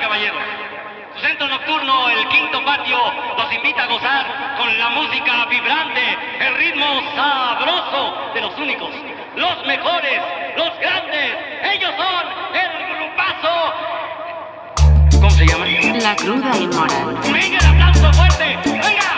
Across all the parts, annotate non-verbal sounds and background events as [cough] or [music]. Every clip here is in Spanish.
caballeros. Su centro nocturno, el quinto patio, los invita a gozar con la música vibrante, el ritmo sabroso de los únicos, los mejores, los grandes. Ellos son el grupazo. ¿Cómo se llama? La cruda y moral. ¡Venga el aplauso fuerte! ¡Venga!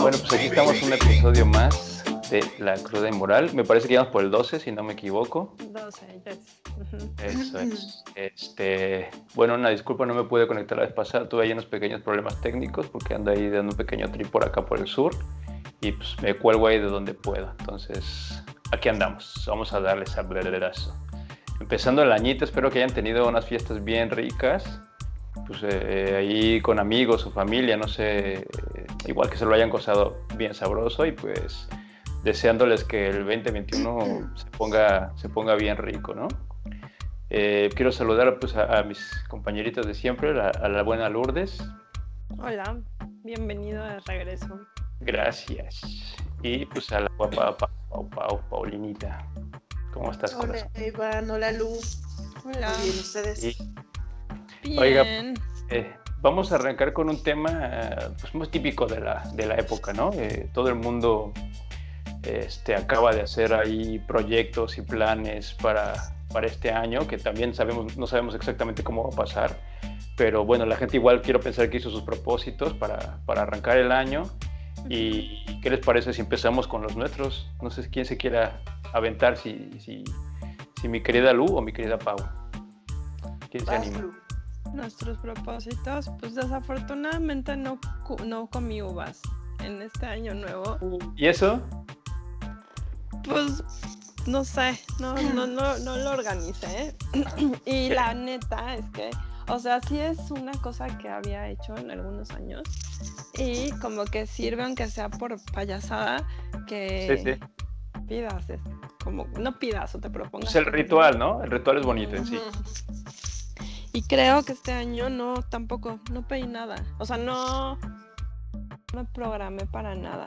Bueno, pues aquí estamos un episodio más de La Cruda Inmoral. Me parece que íbamos por el 12, si no me equivoco. 12, yes. Eso es. [laughs] Este, bueno, una disculpa, no me pude conectar la vez pasada. Tuve ahí unos pequeños problemas técnicos porque ando ahí dando un pequeño trip por acá por el sur. Y pues me cuelgo ahí de donde pueda. Entonces, aquí andamos. Vamos a darles brederazo. Empezando el añito, espero que hayan tenido unas fiestas bien ricas. Pues eh, ahí con amigos o familia, no sé, igual que se lo hayan gozado bien sabroso y pues deseándoles que el 2021 se ponga, se ponga bien rico, ¿no? Eh, quiero saludar pues, a, a mis compañeritos de siempre, la- a la buena Lourdes. Hola, bienvenido de regreso. Gracias. Y pues a la guapa Pa- Pau, Pau, Paulinita. ¿Cómo estás? Hola Iván, hola Lu. Hola. Bien, ustedes. Y, Bien. Oiga, eh, vamos a arrancar con un tema eh, pues, muy típico de la, de la época, ¿no? Eh, todo el mundo este, acaba de hacer ahí proyectos y planes para, para este año, que también sabemos, no sabemos exactamente cómo va a pasar, pero bueno, la gente igual quiero pensar que hizo sus propósitos para, para arrancar el año. ¿Y qué les parece si empezamos con los nuestros? No sé quién se quiera aventar, si, si, si mi querida Lu o mi querida Pau. ¿Quién se anima? Lu. Nuestros propósitos, pues desafortunadamente no, no comí uvas en este año nuevo. ¿Y eso? Pues no sé, no, no, no, no lo organicé. [clears throat] y la neta es que, o sea, sí es una cosa que había hecho en algunos años. Y como que sirve, aunque sea por payasada, que Sí, sí. pidas, es como, no pidas o te propongas. Es el cosas, ¿no? ritual, ¿no? El ritual es bonito en sí. Y creo que este año no, tampoco, no pedí nada. O sea, no me programé para nada.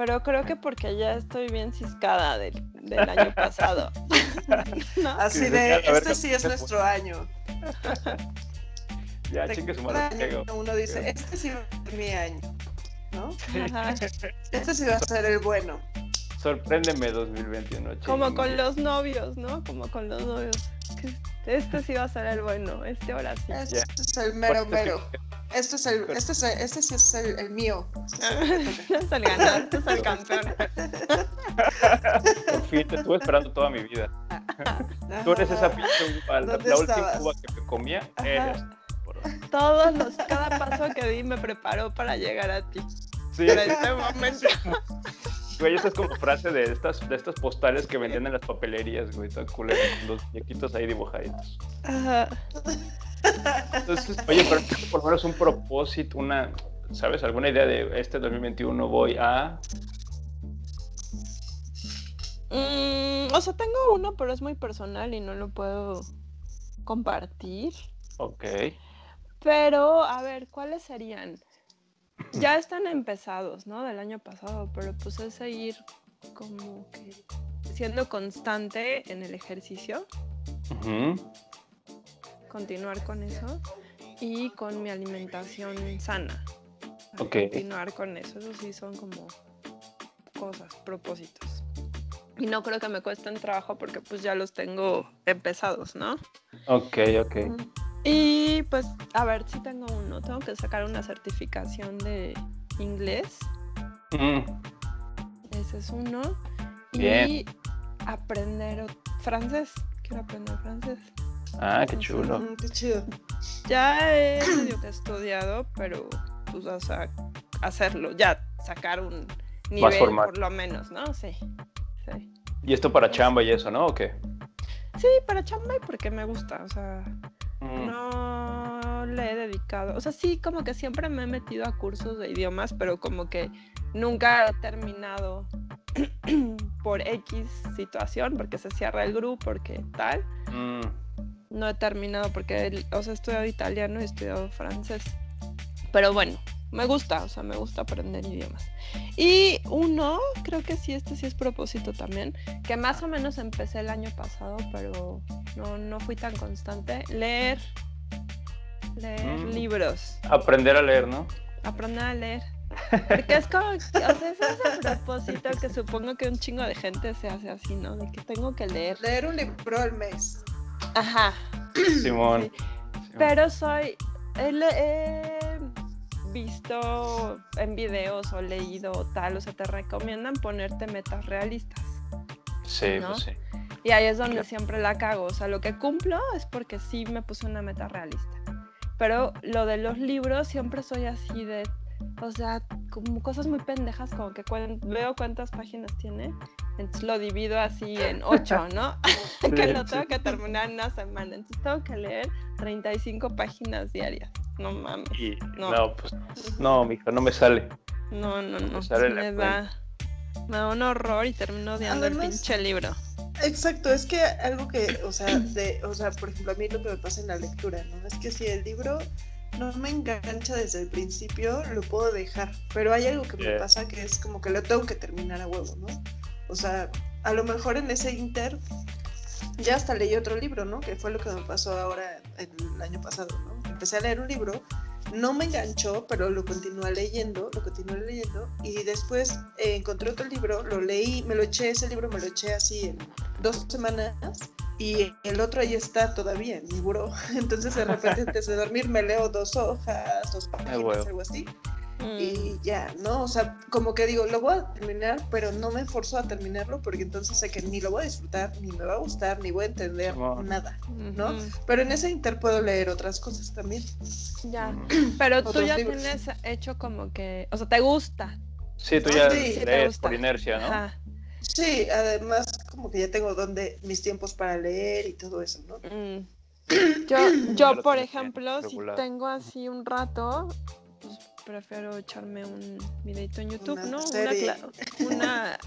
Pero creo que porque ya estoy bien ciscada del, del año pasado. [laughs] ¿No? Así Sí, de, este sí es ¿qué- nuestro año. [laughs] Ya, chingue su madre. Uno dice, este sí va a ser mi año. ¿No? Ajá. [laughs] Este sí va a ser el bueno. Sorpréndeme 2021. Como chingue. con los novios, ¿no? Como con los novios. Este sí va a ser el bueno, este ahora sí. Este es el mero mero. Este es el, este es el- este sí es el, el mío. Este [laughs] es el ganador, este es el campeón. Por fin, te estuve esperando toda mi vida. [laughs] Tú eres esa pinche uva, la, ¿Dónde la última estabas? uva que me comía. Ajá. Eres. Todos los, cada paso que di me preparó para llegar a ti. Sí, Para este momento. güey, esta es como frase de estas, de estas postales que vendían en las papelerías, güey, tan con los muñequitos ahí dibujaditos. Ajá. Entonces, oye, pero por lo menos un propósito, una, ¿sabes? ¿Alguna idea de este 2021 voy a... Mm, o sea, tengo uno, pero es muy personal y no lo puedo compartir. Ok. Pero, a ver, ¿cuáles serían? Ya están empezados, ¿no? Del año pasado, pero pues es seguir como que siendo constante en el ejercicio, Ujú. Continuar con eso y con mi alimentación sana. Ok. Continuar con eso, eso sí son como cosas, propósitos. Y no creo que me cuesten trabajo porque pues ya los tengo empezados, ¿no? Ok, ok. Y pues, a ver, si tengo uno. Tengo que sacar una certificación de inglés. Mm, Ese es uno. Bien. Y aprender francés. Quiero aprender francés. Ah, qué chulo. Mm, qué chido. Ya he [clears throat] medio que estudiado, pero pues, o sea, hacerlo, ya sacar un nivel por lo menos, ¿no? Sí. Sí. Y esto para chamba y eso, ¿no? ¿O qué? Sí, para chamba y porque me gusta, o sea, Mm, no le he dedicado, o sea, sí, como que siempre me he metido a cursos de idiomas, pero como que nunca he terminado [clears throat] por X situación, porque se cierra el grupo, porque tal, mm, no he terminado porque, el- o sea, he estudiado italiano y he estudiado francés. Pero bueno, me gusta, o sea, me gusta aprender idiomas. Y uno, creo que sí, este sí es propósito también, que más o menos empecé el año pasado, pero no, no fui tan constante, leer, leer Mm. libros, Aprender a leer, ¿no? aprender a leer. Porque es como, o sea, ese es el propósito que supongo que un chingo de gente se hace así, ¿no? De que tengo que leer. Leer un libro al mes. Ajá. Simón. Pero soy. He, visto en videos o leído o tal, o sea, te recomiendan ponerte metas realistas. Sí, ¿no? pues sí. Y ahí es donde Claro. siempre la cago. O sea, lo que cumplo es porque sí me puse una meta realista. Pero lo de los libros siempre soy así de. O sea, como cosas muy pendejas, como que cuen- veo cuántas páginas tiene. Entonces lo divido así en ocho, ¿no? [laughs] [laughs] que Sí, lo sí. tengo que terminar en una semana. Entonces tengo que leer 35 páginas diarias. No mames. Y, No. no. pues no, mija, no me sale. No, no, no. sale me da, me da un horror y termino odiando el pinche libro. Exacto, es que algo que, o sea, de, o sea, por ejemplo, a mí lo que me pasa en la lectura, ¿no? Es que si el libro no me engancha desde el principio, lo puedo dejar. Pero hay algo que me pasa que es como que lo tengo que terminar a huevo, ¿no? O sea, a lo mejor en ese inter ya hasta leí otro libro, ¿no? Que fue lo que me pasó ahora el año pasado, ¿no? Empecé a leer un libro, no me enganchó, pero lo continué leyendo, lo continué leyendo y después eh, encontré otro libro, lo leí, me lo eché, ese libro me lo eché así en dos semanas y el otro ahí está todavía en mi buró. [laughs] Entonces de repente antes de dormir me leo dos hojas, dos páginas, huevo. algo así Mm. y ya, ¿no? O sea, como que digo, lo voy a terminar, pero no me esforzo a terminarlo porque entonces sé que ni lo voy a disfrutar, ni me va a gustar, ni voy a entender nada, ¿no? Pero en ese inter puedo leer otras cosas también. Ya. [clears throat] Pero tú ya libros. tienes hecho como que. O sea, te gusta. Sí, tú Ah, ya sí, sí te lees gusta. por inercia, ¿no? Ajá. Sí, además como que ya tengo donde mis tiempos para leer y todo eso, ¿no? Mm. [clears throat] Yo, yo por ejemplo, si tengo así un rato, prefiero echarme un videito en YouTube, Una ¿no? Una, serie. cla- una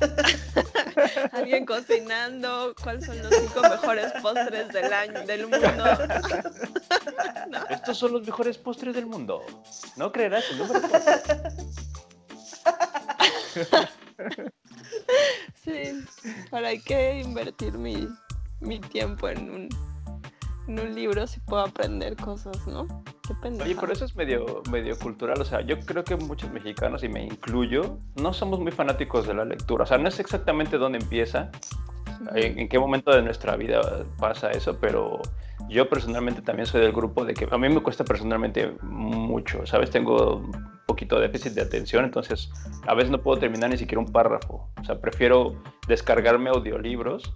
[laughs] alguien cocinando, cuáles son los cinco mejores postres del año, del mundo. [laughs] Estos son los mejores postres del mundo. No creerás el número de postres. [laughs] Sí, ¿para qué invertir mi, mi tiempo en un, en un libro si puedo aprender cosas, ¿no? Qué pendejo. Oye, pero eso es medio, medio cultural. O sea, yo creo que muchos mexicanos, y me incluyo, no somos muy fanáticos de la lectura. O sea, no es exactamente dónde empieza, en, en qué momento de nuestra vida pasa eso, pero yo personalmente también soy del grupo de que a mí me cuesta personalmente mucho, ¿sabes? Tengo un poquito de déficit de atención, entonces a veces no puedo terminar ni siquiera un párrafo. O sea, prefiero descargarme audiolibros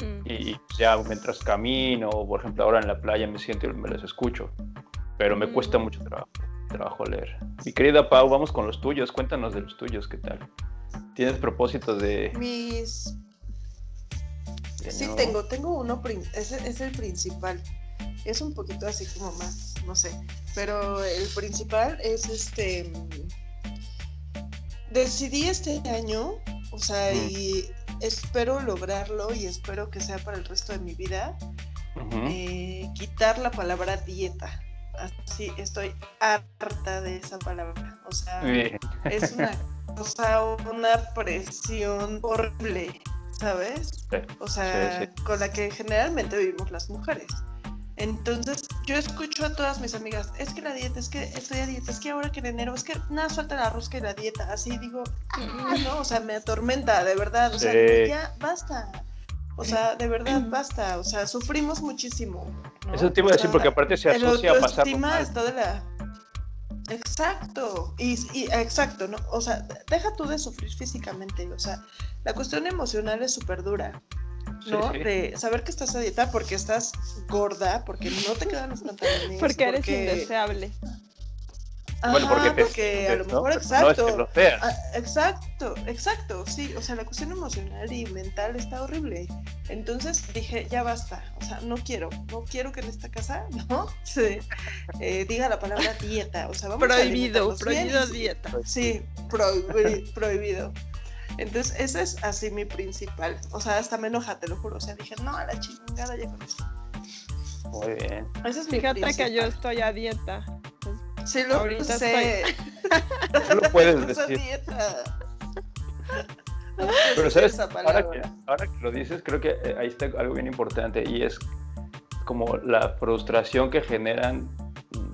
Mm. y ya mientras camino, por ejemplo ahora en la playa me siento y me los escucho, pero me cuesta Mm. mucho trabajo, trabajo leer. Mi querida Pau, vamos con los tuyos, cuéntanos de los tuyos, ¿qué tal? ¿Tienes propósitos de... Mis... de Sí tengo, tengo uno, ese es el principal. Es un poquito así como más, no sé, pero el principal es este... Decidí este año, o sea, Mm. y espero lograrlo y espero que sea para el resto de mi vida, eh, quitar la palabra dieta. Así, estoy harta de esa palabra. O sea, Bien. es una [laughs] cosa, una presión horrible, ¿sabes? Sí, O sea, sí, con la que generalmente vivimos las mujeres. Entonces, yo escucho a todas mis amigas, es que la dieta, es que estoy a dieta, es que ahora que en enero, es que nada suelta la rosca y la dieta. Así digo, ah, no, o sea, me atormenta, de verdad. O sea, Sí. ya basta. O sea, de verdad, basta. O sea, sufrimos muchísimo. ¿no? Eso te iba a O decir sea, porque aparte se asocia a pasar está de la... Exacto, y, y- exacto, ¿no? O sea, deja tú de sufrir físicamente, o sea, la cuestión emocional es súper dura, ¿no? De saber que estás a dieta porque estás gorda, porque no te quedan los pantalones. Porque eres indeseable. Bueno, porque Ajá, te porque a lo mejor, Pero No es exacto. que. Ah, exacto, exacto, sí, o sea, la cuestión emocional y mental está horrible. Entonces dije, ya basta, o sea, no quiero, no quiero que en esta casa, [laughs] ¿no? Sí, eh, diga la palabra dieta, o sea, vamos a Prohibido, bien prohibido y- dieta. Sí, prohibi- prohibido. Entonces, ese es así mi principal. O sea, hasta me enoja, te lo juro. O sea, dije, no, a la chingada ya con esto. Muy bien. Ese es mi Fíjate que yo principal. estoy a dieta. Sí, lo Ahorita sé. [laughs] [laughs] Lo puedes decir. dieta. Pero [laughs] sabes, Esa ahora palabra. que, ahora que lo dices, creo que eh, ahí está algo bien importante y es como la frustración que generan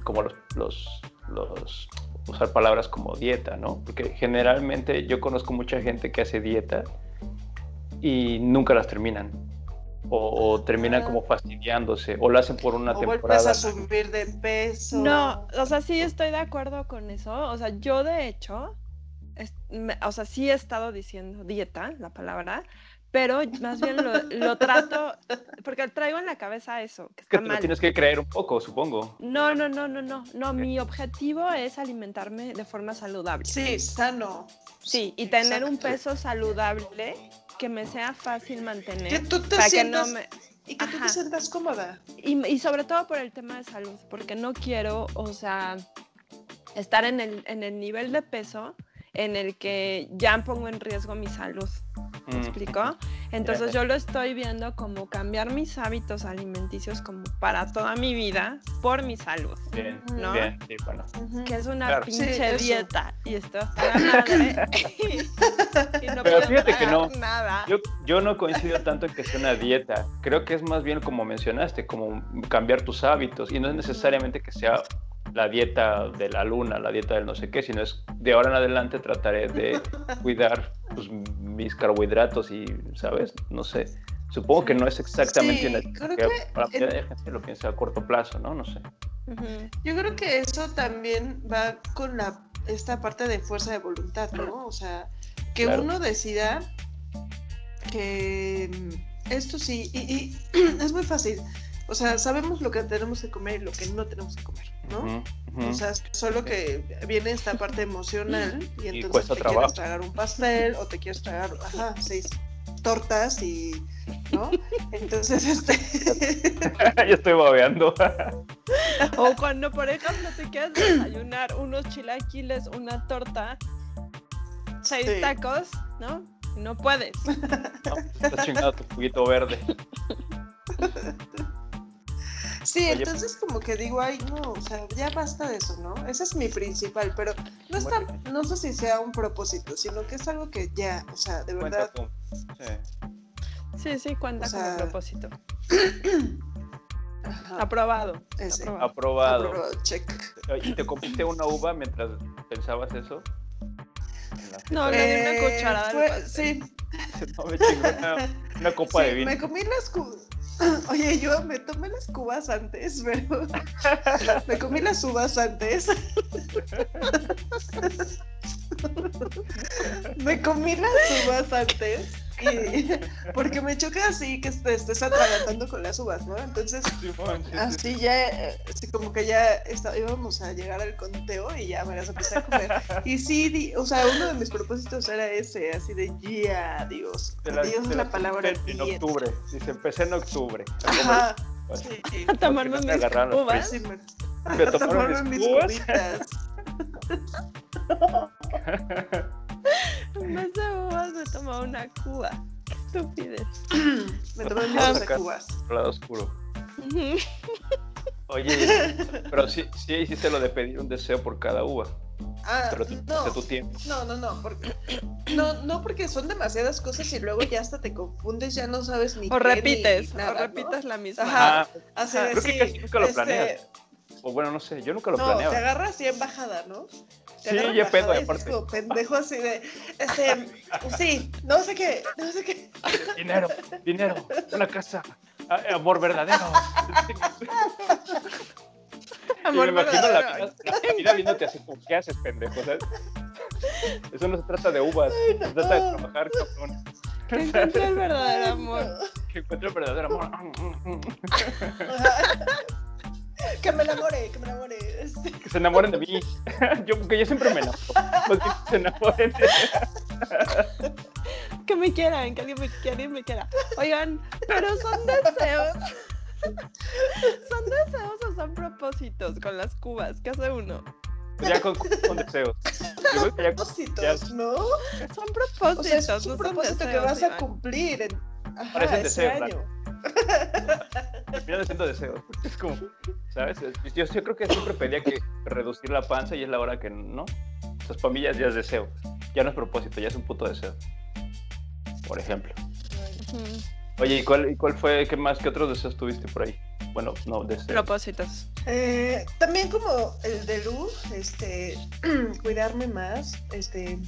como los, los, los- usar palabras como dieta, ¿no? Porque generalmente yo conozco mucha gente que hace dieta y nunca las terminan. O, o terminan Ah. como fastidiándose, o lo hacen por una O vuelves temporada. a subir de peso. No, o sea, sí estoy de acuerdo con eso. O sea, yo de hecho, es- me- o sea, sí he estado diciendo dieta, la palabra, pero más bien lo, lo trato, porque traigo en la cabeza eso, que que te lo tienes que creer un poco, supongo. No, no, no, no, no, no, mi objetivo es alimentarme de forma saludable. Sí, sano. Sí, y tener un peso saludable que me sea fácil mantener. Que tú te para que no sientas me... y que tú Ajá. te sientas cómoda. Y, y sobre todo por el tema de salud, porque no quiero, o sea, estar en el, en el nivel de peso en el que ya pongo en riesgo mi salud. ¿Me Mm. explico? [laughs] Entonces yo lo estoy viendo como cambiar mis hábitos alimenticios como para toda mi vida por mi salud. Bien, ¿No? bien, sí, bueno. Que es una Claro. Pinche dieta. Y esto hasta la [laughs] madre. y no Pero fíjate que no. Nada. Yo, yo no coincido tanto en que sea una dieta. Creo que es más bien como mencionaste, como cambiar tus hábitos. Y no es necesariamente que sea la dieta de la luna, la dieta del no sé qué, sino es de ahora en adelante trataré de [laughs] cuidar pues, mis carbohidratos y, ¿sabes? No sé. Supongo que no es exactamente Sí, una creo que para mucha gente lo piensa a corto plazo, ¿no? No sé. Yo creo que eso también va con la esta parte de fuerza de voluntad, ¿no? O sea, que Claro. uno decida que mm, esto sí, y, y [clears throat] es muy fácil. O sea, sabemos lo que tenemos que comer y lo que no tenemos que comer, ¿no? O sea, solo que viene esta parte emocional y entonces cuesta te trabajo. quieres tragar un pastel o te quieres tragar, ajá, seis tortas y, ¿no? Entonces, este, [laughs] ya estoy babeando. [laughs] O cuando, por ejemplo, te quieres desayunar unos chilaquiles, una torta, seis Sí. tacos, ¿no? No puedes. No, estás chingando tu juguito verde. [laughs] sí, Oye, entonces como que digo, ay, no, o sea, ya basta de eso, ¿no? Ese es mi principal, pero no está, no sé si sea un propósito, sino que es algo que ya, o sea, de Cuenta verdad, con- sí. Sí, sí, cuenta O sea, como propósito. [clears throat] ajá, Aprobado. ese. aprobado. Aprobado. aprobado, check. ¿Y te comiste una uva mientras pensabas eso? No, le di una Eh, cucharada. fue- sí, [laughs] No, me chingó una, una copa Sí, de vino. me comí las. [clears throat] Oye, yo me tomé las cubas antes, pero [laughs] me comí las uvas antes. [laughs] me comí las uvas antes y [laughs] porque me choca así que te estés atragantando con las uvas, ¿no? Entonces, [laughs] sí, así ya, eh, así como que ya está- íbamos a llegar al conteo y ya me las empecé a comer. [laughs] Y sí, di- o sea, uno de mis propósitos era ese, así de ya, Dios. La- Dios te es la la palabra. En dieta. octubre. Dice, empecé en octubre. a comer Ajá. uvas. Sí. A tomarme mis uvas. Me, Me tomaron mis mis uvas. Vez de uvas me tomaba una cuba. Qué Estupidez. Me tomé mis Vamos a 12 sacar. cubas. Lado oscuro. Oye, pero sí, sí hiciste lo de pedir un deseo por cada uva. Ah, Pero tú no, tu tiempo. no, no, no, porque, [clears throat] no, no, porque son demasiadas cosas y luego ya hasta te confundes, ya no sabes ni O qué, repites, ni nada, o ¿no? repites la misma. Ajá. Ah, Así Ajá. de, Creo que casi nunca lo este, planeas. O bueno, no sé, yo nunca lo No, planeaba. te agarras así en bajada, ¿no? Te Sí, en pedo, y aparte. como pendejo así de, este, sí, no sé qué, no sé qué. [laughs] Dinero, dinero, una casa, ah, amor verdadero. Amor [laughs] y me imagino la verdadero. vida, la vida viéndote así como, ¿qué haces, pendejo? ¿sabes? Eso no se trata de uvas, se trata de trabajar, cabrón. [laughs] Que encontré el verdadero amor. Que encuentre el verdadero amor. [laughs] que me enamore, que me enamore. [laughs] Que se enamoren de mí. [laughs] Yo, porque yo siempre me enamoro. Pues que se enamoren de Que me quieran, que alguien me, que alguien me quiera. Oigan, pero son deseos. ¿Son deseos o son propósitos con las cubas? ¿Qué hace uno? Ya con, con deseos. Que ya con- Propósitos, ¿no? Son O sea, es propósitos, un no son propósito que vas a cumplir en ajá, Parecen ese deseos, año. Terminan siendo deseos. [laughs] Es como, ¿Sabes? Yo, yo creo que siempre pedía que reducir la panza y es la hora que no. Entonces, para mí ya, ya es deseo. Ya no es propósito, ya es un puto deseo. Por ejemplo. Oye, ¿y cuál, y cuál fue, qué más, qué otros deseos tuviste por ahí? Bueno, no, deseos. Propósitos. Eh, también como el de Lu, este, [clears throat] cuidarme más, este,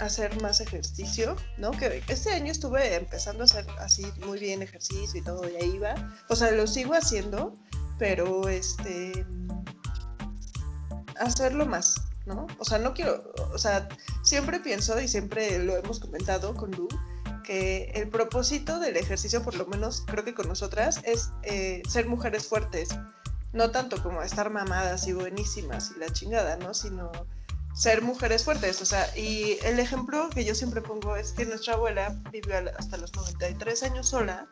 hacer más ejercicio, ¿no? Que este año estuve empezando a hacer así muy bien ejercicio y todo, ya iba. O sea, lo sigo haciendo, pero este, hacerlo más, ¿no? O sea, no quiero, o sea, siempre pienso y siempre lo hemos comentado con Lu, que el propósito del ejercicio, por lo menos creo que con nosotras, es eh, ser mujeres fuertes. No tanto como estar mamadas y buenísimas y la chingada, ¿no? Sino ser mujeres fuertes. O sea, y el ejemplo que yo siempre pongo es que nuestra abuela vivió hasta los 93 años sola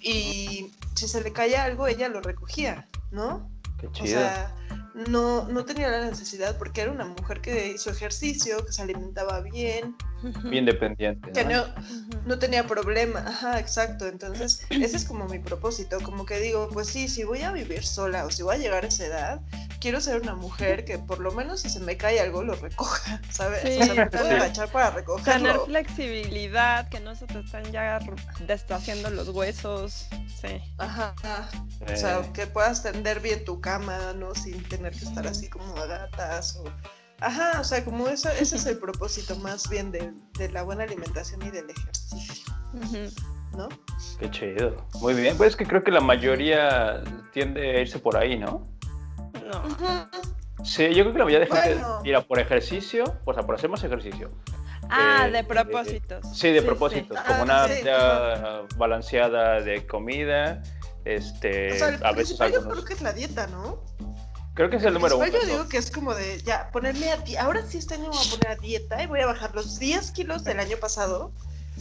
y si se le caía algo, ella lo recogía, ¿no? Qué O chido. sea, no, no tenía la necesidad porque era una mujer que hizo ejercicio, que se alimentaba bien, Bien independiente. que ¿no? no, no tenía problema. Ajá, exacto. Entonces, ese es como mi propósito. Como que digo, pues sí, si voy a vivir sola o si voy a llegar a esa edad, quiero ser una mujer que por lo menos si se me cae algo lo recoja, [laughs] ¿sabes? Sí. O sea, me puedo Sí. agachar para Tener recogerlo. flexibilidad, que no se te están ya deshaciendo los huesos. Sí. Ajá. O sea, que puedas tender bien tu cama, ¿no? Sin tener que estar así como a gatas o... Ajá, o sea, como eso, ese es el propósito más bien de, de la buena alimentación y del ejercicio. ¿no? Qué chido. Muy bien. Pues es que creo que la mayoría tiende a irse por ahí, ¿no? No. Sí, yo creo que la mayoría de gente Bueno. tira por ejercicio, o sea, por hacer más ejercicio. Ah, Eh, de eh, propósitos. Sí, de propósitos, Ah, como una sí. balanceada de comida, este, O sea, el a veces principal yo algunos. creo que es la dieta, ¿no? Creo que es el número uno. principal yo digo que es como de, ya, ponerme a dieta. Ahora sí este año me voy a poner a dieta y voy a bajar los 10 kilos del año pasado,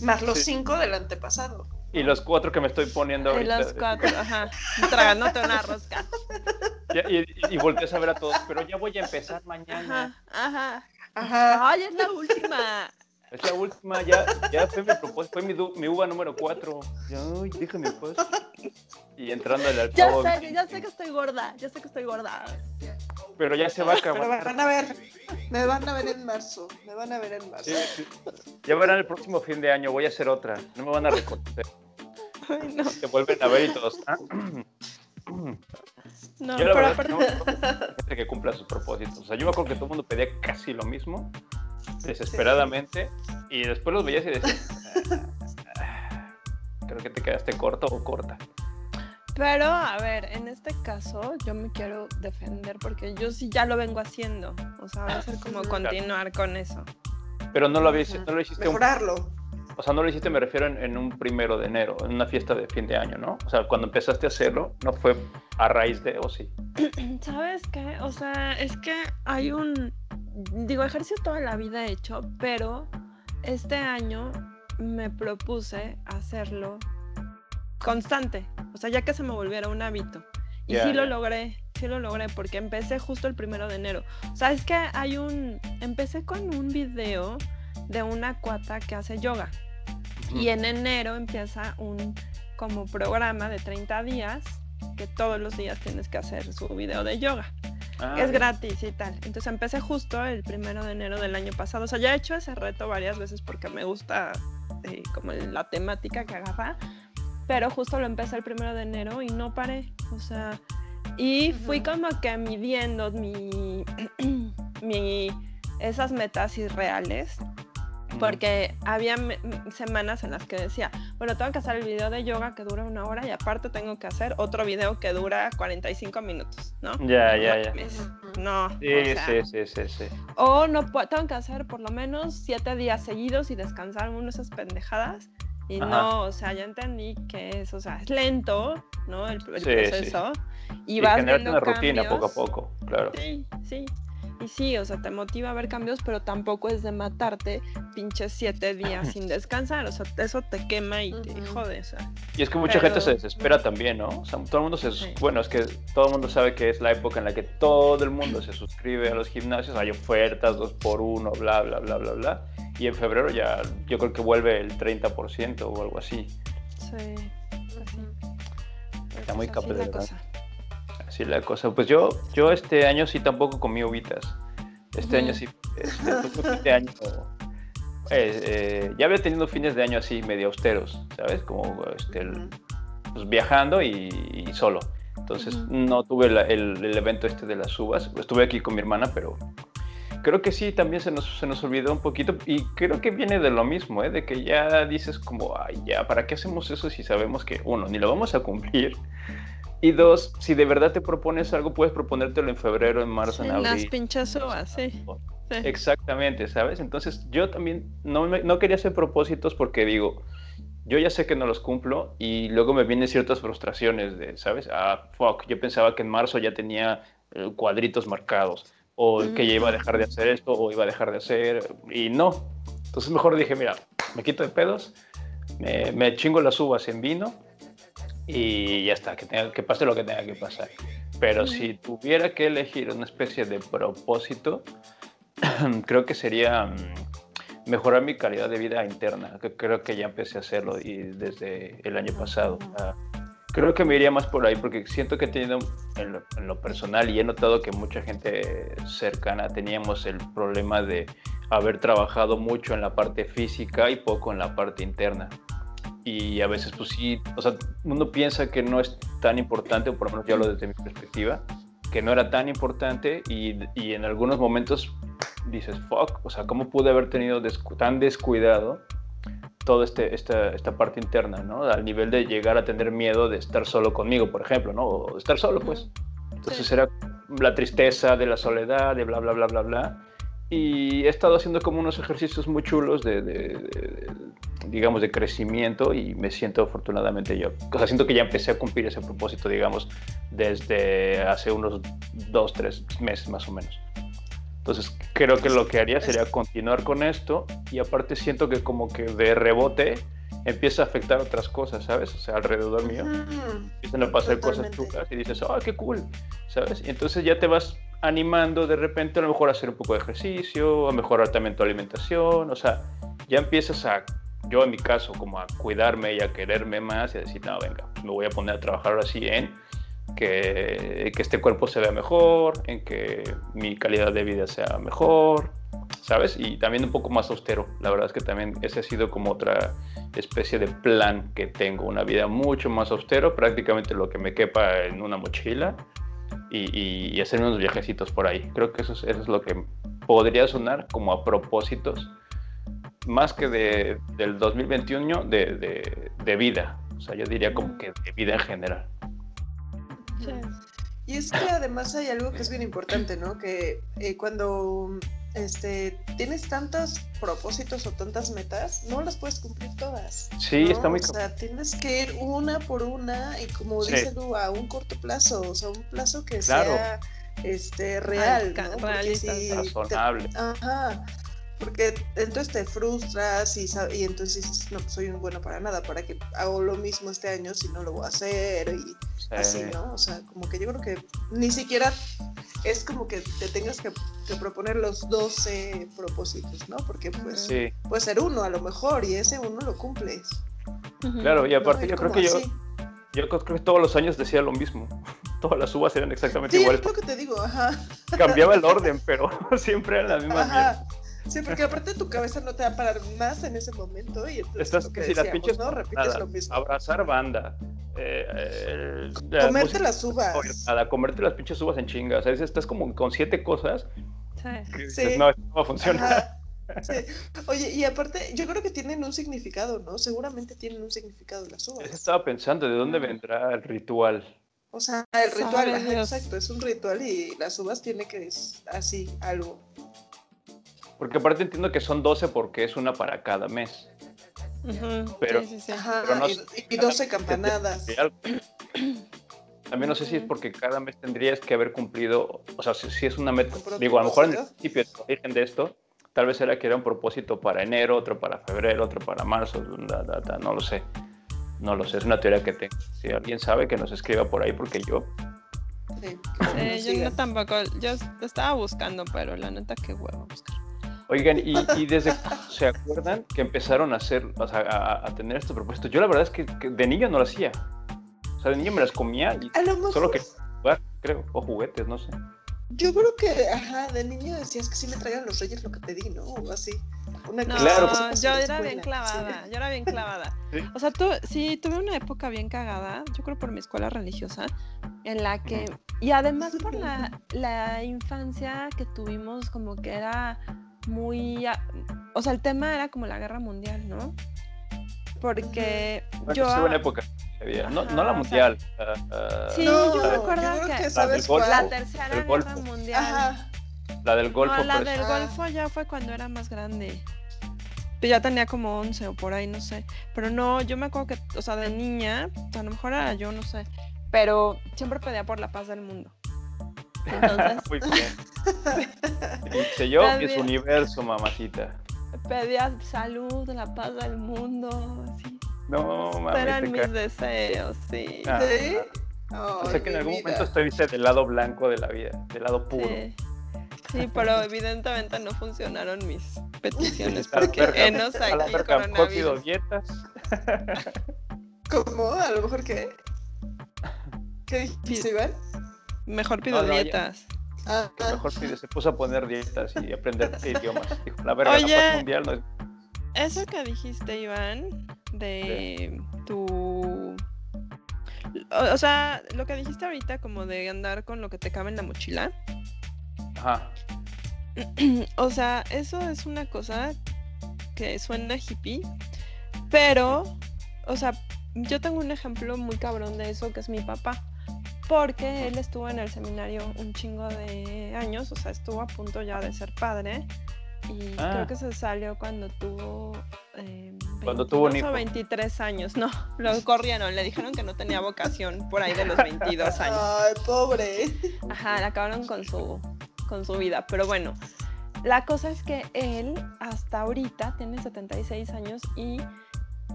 más los Sí. 5 del antepasado. Y los cuatro que me estoy poniendo Y ahorita. los cuatro, ajá. Tragándote una rosca. ya- y, y volteas a ver a todos, pero ya voy a empezar mañana. Ajá, ajá. Ajá. Ay, es la última. Es la última, ya, ya fue mi propósito, fue mi, du- mi uva número cuatro. Ay, déjame paz. Y entrando al Ya sé, ya sé que estoy gorda. Ya sé que estoy gorda. Pero ya se va a Pero acabar. van a ver, me van a ver en marzo, me van a ver en marzo. Sí, sí. Ya verán el próximo fin de año, voy a hacer otra. No me van a reconocer. Ay, no. Te vuelven a ver y todos. ah, No, Yo la pero verdad aparte. no que cumpla sus propósitos. O sea, yo me acuerdo que todo el mundo pedía casi lo mismo, desesperadamente, y después los veías y decías, "Ah, creo que te quedaste corto o corta. Pero, a ver, en este caso yo me quiero defender porque yo sí ya lo vengo haciendo. O sea, va a ser como continuar con eso. Pero no lo, habías, Ajá. no lo hiciste, un- Mejorarlo. o sea, no lo hiciste, me refiero, en, en un primero de enero, en una fiesta de fin de año, ¿no? O sea, cuando empezaste a hacerlo, no fue a raíz de, o sí. [clears throat] ¿Sabes qué? O sea, es que hay un. Digo, ejercicio toda la vida he hecho, pero este año me propuse hacerlo constante. O sea, ya que se me volviera un hábito. Y Ya, sí lo logré, sí lo logré, porque empecé justo el primero de enero. O sea, es que hay un. Empecé con un video de una cuata que hace yoga. Y en enero empieza un como programa de 30 días que todos los días tienes que hacer su video de yoga. Ah, es gratis y tal. Entonces empecé justo el primero de enero del año pasado. O sea, ya he hecho ese reto varias veces porque me gusta eh, como la temática que agarra. Pero justo lo empecé el primero de enero y no paré. O sea, y fui como que midiendo mi, [clears throat] mi esas metas irreales porque había semanas en las que decía, bueno, tengo que hacer el video de yoga que dura una hora y aparte tengo que hacer otro video que dura 45 minutos, ¿no? Ya, ya, ya. No, Sí, sí, sí, sí, o no tengo que hacer por lo menos siete días seguidos y descansar uno de esas pendejadas. Y Ajá. no, o sea, ya entendí que es, o sea, es lento, ¿no? El, el Sí, sí. proceso. Y, Y vas viendo una rutina poco a poco, claro. Sí, sí. Y sí, o sea, te motiva a ver cambios, pero tampoco es de matarte pinches siete días sin [laughs] descansar. O sea, eso te quema y te jode. O sea, Y es que mucha gente se desespera también, ¿no? O sea, todo el mundo se... Sí. Bueno, es que todo el mundo sabe que es la época en la que todo el mundo se suscribe a los gimnasios, hay ofertas, dos por uno, bla, bla, bla, bla, bla. Y en febrero ya yo creo que vuelve el 30% o algo así. sí. pues sí. Está muy Pues así es la capaz, cosa. La cosa. Pues yo, yo este año sí tampoco comí uvitas. Este año sí, este, este año eh, eh, ya había tenido fines de año así medio austeros, ¿sabes? Como este, pues, viajando y, solo. Entonces no tuve el, el, evento este de las uvas. Estuve aquí con mi hermana, pero creo que sí, también se nos, se nos olvidó un poquito y creo que viene de lo mismo, ¿eh? de que ya dices como, ay, ya, ¿para qué hacemos eso si sabemos que, uno, ni lo vamos a cumplir? Y dos, si de verdad te propones algo, puedes proponértelo en febrero, en marzo, en, abril. Las pinchas uvas, sí. Exactamente, ¿sabes? Entonces yo también no, no quería hacer propósitos porque digo, yo ya sé que no los cumplo y luego me vienen ciertas frustraciones de, ¿sabes? Ah, fuck, yo pensaba que en marzo ya tenía eh, cuadritos marcados o que ya iba a dejar de hacer esto o iba a dejar de hacer y no. Entonces mejor dije, mira, me quito de pedos, me, me chingo las uvas en vino y ya está, que, tenga, que pase lo que tenga que pasar. Pero si tuviera que elegir una especie de propósito, [clears throat] creo que sería mm, mejorar mi calidad de vida interna, que creo que ya empecé a hacerlo y desde el año pasado. creo que me iría más por ahí porque siento que he tenido en lo, en lo, personal y he notado que mucha gente cercana teníamos el problema de haber trabajado mucho en la parte física y poco en la parte interna y a veces pues sí, o sea, uno piensa que no es tan importante, o por lo menos yo hablo desde mi perspectiva, que no era tan importante y, y en algunos momentos dices, fuck, o sea, ¿cómo pude haber tenido tan descuidado toda este, esta, esta parte interna, ¿no? Al nivel de llegar a tener miedo de estar solo conmigo, por ejemplo, ¿no? O de estar solo, pues. Entonces era la tristeza de la soledad, de bla, bla, bla, bla, bla y he estado haciendo como unos ejercicios muy chulos de, digamos, de crecimiento y me siento afortunadamente yo, o sea, siento que ya empecé a cumplir ese propósito, digamos, desde hace unos dos, tres meses más o menos. Entonces creo que lo que haría sería continuar con esto y aparte siento que como que de rebote empieza a afectar otras cosas, ¿sabes? O sea, alrededor mío. Empiezan a pasar cosas chulas y dices, ¡ah, qué cool! ¿Sabes? Y entonces ya te vas animando de repente a lo mejor a hacer un poco de ejercicio, a mejorar también tu alimentación, o sea, ya empiezas a, yo en mi caso, como a cuidarme y a quererme más y a decir, no, venga, me voy a poner a trabajar ahora sí en que, que este cuerpo se vea mejor, en que mi calidad de vida sea mejor, ¿sabes? Y también un poco más austero. La verdad es que también ese ha sido como otra especie de plan que tengo, una vida mucho más austero, prácticamente lo que me quepa en una mochila y, hacer unos viajecitos por ahí. Creo que eso es, eso es, lo que podría sonar como a propósitos, más que de, del 2021, de, de, de, vida. O sea, yo diría como que de vida en general. Y es que además hay algo que es bien importante, ¿no? Que eh, cuando este, tienes tantos propósitos o tantas metas, no las puedes cumplir todas. Sí, está muy O sea, tienes que ir una por una y como dice tú, a un corto plazo, o sea, un plazo que sea este real, ¿no? razonable. ajá. Porque entonces te frustras y, y entonces dices, no, pues soy un bueno para nada, ¿para que hago lo mismo este año si no lo voy a hacer? Y así, ¿no? O sea, como que yo creo que ni siquiera es como que te tengas que, proponer los 12 propósitos, ¿no? Porque pues puede ser uno a lo mejor y ese uno lo cumples. Claro, y aparte yo creo que yo, yo creo que todos los años decía lo mismo. [laughs] Todas las uvas eran exactamente iguales. Sí, es lo que te digo, ajá. Cambiaba el orden, pero [laughs] siempre eran las mismas. Ajá. Sí, porque aparte tu cabeza no te va a parar más en ese momento y entonces Estás, que, si las pinches ¿no? repites lo mismo. Abrazar banda. Eh, eh, comerte las uvas. Nada, comerte las pinches uvas en chingas. O sea, estás como con siete cosas. Sí. sí. no, no va a funcionar. [laughs] Sí. Oye, y aparte, yo creo que tienen un significado, ¿no? Seguramente tienen un significado las uvas. Estaba pensando, ¿de dónde vendrá el ritual? O sea, el ritual, exacto, es un ritual y las uvas tiene que es así, algo. Porque aparte entiendo que son 12 porque es una para cada mes. pero, sí, sí, no y, 12 campanadas. También no sé si es porque cada mes tendrías que haber cumplido, o sea, si, es una meta, digo, a lo mejor en el principio, el origen de esto, tal vez era que era un propósito para enero, otro para febrero, otro para marzo, no lo sé. No lo sé, es una teoría que tengo. Si alguien sabe, que nos escriba por ahí, porque yo Sí, yo no tampoco, yo estaba buscando, pero la neta que huevo buscar. Oigan, y, desde, ¿se acuerdan que empezaron a hacer, o sea, a, tener estos propósitos? Yo la verdad es que, de niño no lo hacía. O sea, de niño me las comía y solo que creo, o juguetes, no sé. Yo creo que, ajá, de niño decías que sí me traigan los reyes lo que pedí, ¿no? O así. Una No, cosa Claro, pues, yo para la era bien clavada, yo era bien clavada. [laughs] Sí. O sea, tú, sí, tuve una época bien cagada, yo creo por mi escuela religiosa, en la que, y además por la, la infancia que tuvimos, como que era muy, o sea, el tema era como la guerra mundial, ¿no? Porque yo... sí, buena época. había. No, no la mundial. Sí, No, yo recuerdo creo que- ¿sabes Golfo. cuál? La tercera guerra mundial. Ajá. la del Golfo. no, la pero- del Ah. Golfo ya fue cuando era más grande. Pues ya tenía como 11 o por ahí, no sé. Pero no, yo me acuerdo que, o sea, de niña, a lo mejor era yo, no sé. Pero siempre pedía por la paz del mundo. Entonces, Muy bien. [laughs] Dice yo, mi es universo, mamacita. pedía salud, la paz del mundo, así. No, mami, Eran mis deseos, sí. Ah, ¿Sí? O sea que en algún vida. momento estuviste del lado blanco de la vida, del lado puro. Sí. Sí, pero evidentemente no funcionaron mis peticiones [laughs] porque enos aquí coronavirus. dietas. [laughs] ¿Cómo? ¿A lo mejor qué? ¿Qué dijiste, Iván? Mejor pido No, no, ya. dietas. Ah, ah. mejor pide, se puso a poner dietas y aprender [laughs] idiomas. Dijo, la verga, Oye. la paz mundial no es... Eso que dijiste, Iván, de tu... O, o sea, lo que dijiste ahorita como de andar con lo que te cabe en la mochila. Ajá. [clears throat] O sea, eso es una cosa que suena hippie, pero, o sea, yo tengo un ejemplo muy cabrón de eso que es mi papá. Porque él estuvo en el seminario un chingo de años, o sea, estuvo a punto ya de ser padre. Y Ah. creo que se salió cuando tuvo. eh, Cuando tuvo un 22 o hijo. 23 años. No, [laughs] lo corrieron, le dijeron que no tenía vocación por ahí de los 22 años. Ay, pobre. Ajá, la acabaron con su, con su vida. Pero bueno, la cosa es que él hasta ahorita tiene 76 años y,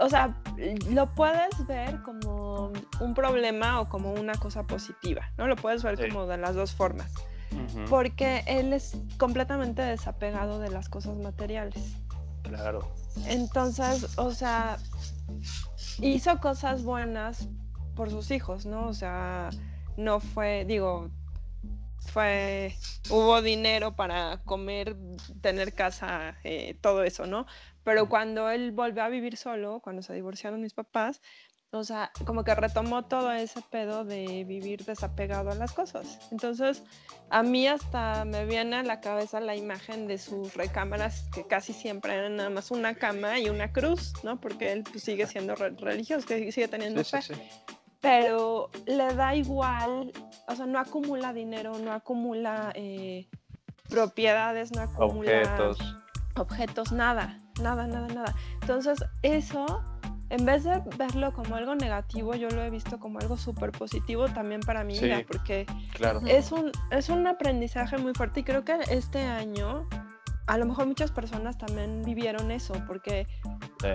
o sea, lo puedes ver como un problema o como una cosa positiva, ¿no? Lo puedes ver Sí. como de las dos formas. Porque él es completamente desapegado de las cosas materiales. Claro. Entonces, o sea, hizo cosas buenas por sus hijos, ¿no? O sea, no fue, digo, fue, hubo dinero para comer, tener casa, eh, todo eso, ¿no? Pero cuando él volvió a vivir solo, cuando se divorciaron mis papás, o sea, como que retomó todo ese pedo de vivir desapegado a las cosas. Entonces, a mí hasta me viene a la cabeza la imagen de sus recámaras que casi siempre eran nada más una cama y una cruz, ¿no? Porque él pues, sigue siendo re- religioso, que sigue teniendo Sí, fe sí, sí. pero le da igual, o sea, no acumula dinero, no acumula eh, propiedades, no acumula Objetos. objetos, nada, nada, nada, nada. Entonces, eso, en vez de verlo como algo negativo, yo lo he visto como algo súper positivo también para mi Sí. vida, porque Claro. es un, es un aprendizaje muy fuerte y creo que este año, a lo mejor muchas personas también vivieron eso, porque Sí.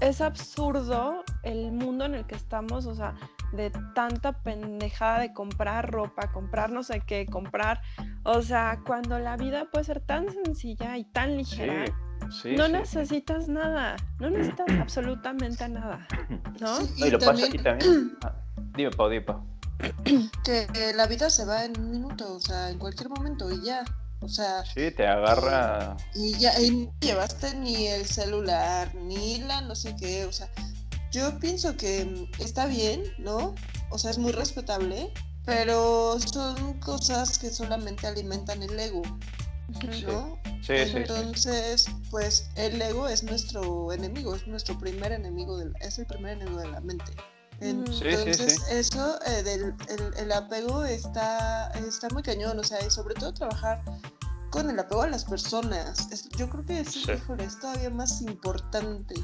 es absurdo el mundo en el que estamos, o sea, de tanta pendejada de comprar ropa, comprar no sé qué, comprar, o sea, cuando la vida puede ser tan sencilla y tan ligera, Sí, no sí. necesitas nada, no necesitas absolutamente nada, ¿no? Sí, No, y lo pasa, y también. ah, dime, Pau, dime, Pau. que eh, la vida se va en un minuto, o sea, en cualquier momento y ya. O sea, Sí, te agarra. y ya y no llevaste ni el celular, ni la no sé qué, o sea, yo pienso que mm, está bien, ¿no? O sea, es muy respetable, pero son cosas que solamente alimentan el ego, Sí. ¿no? Sí, sí, sí. Entonces, pues el ego es nuestro enemigo, es nuestro primer enemigo, del, es el primer enemigo de la mente. Ujú. Sí, sí, Entonces, sí. eso eh, del el, el apego está, está muy cañón, o sea, y sobre todo trabajar con el apego a las personas. Es- yo creo que eso, Sí. híjole, es todavía más importante.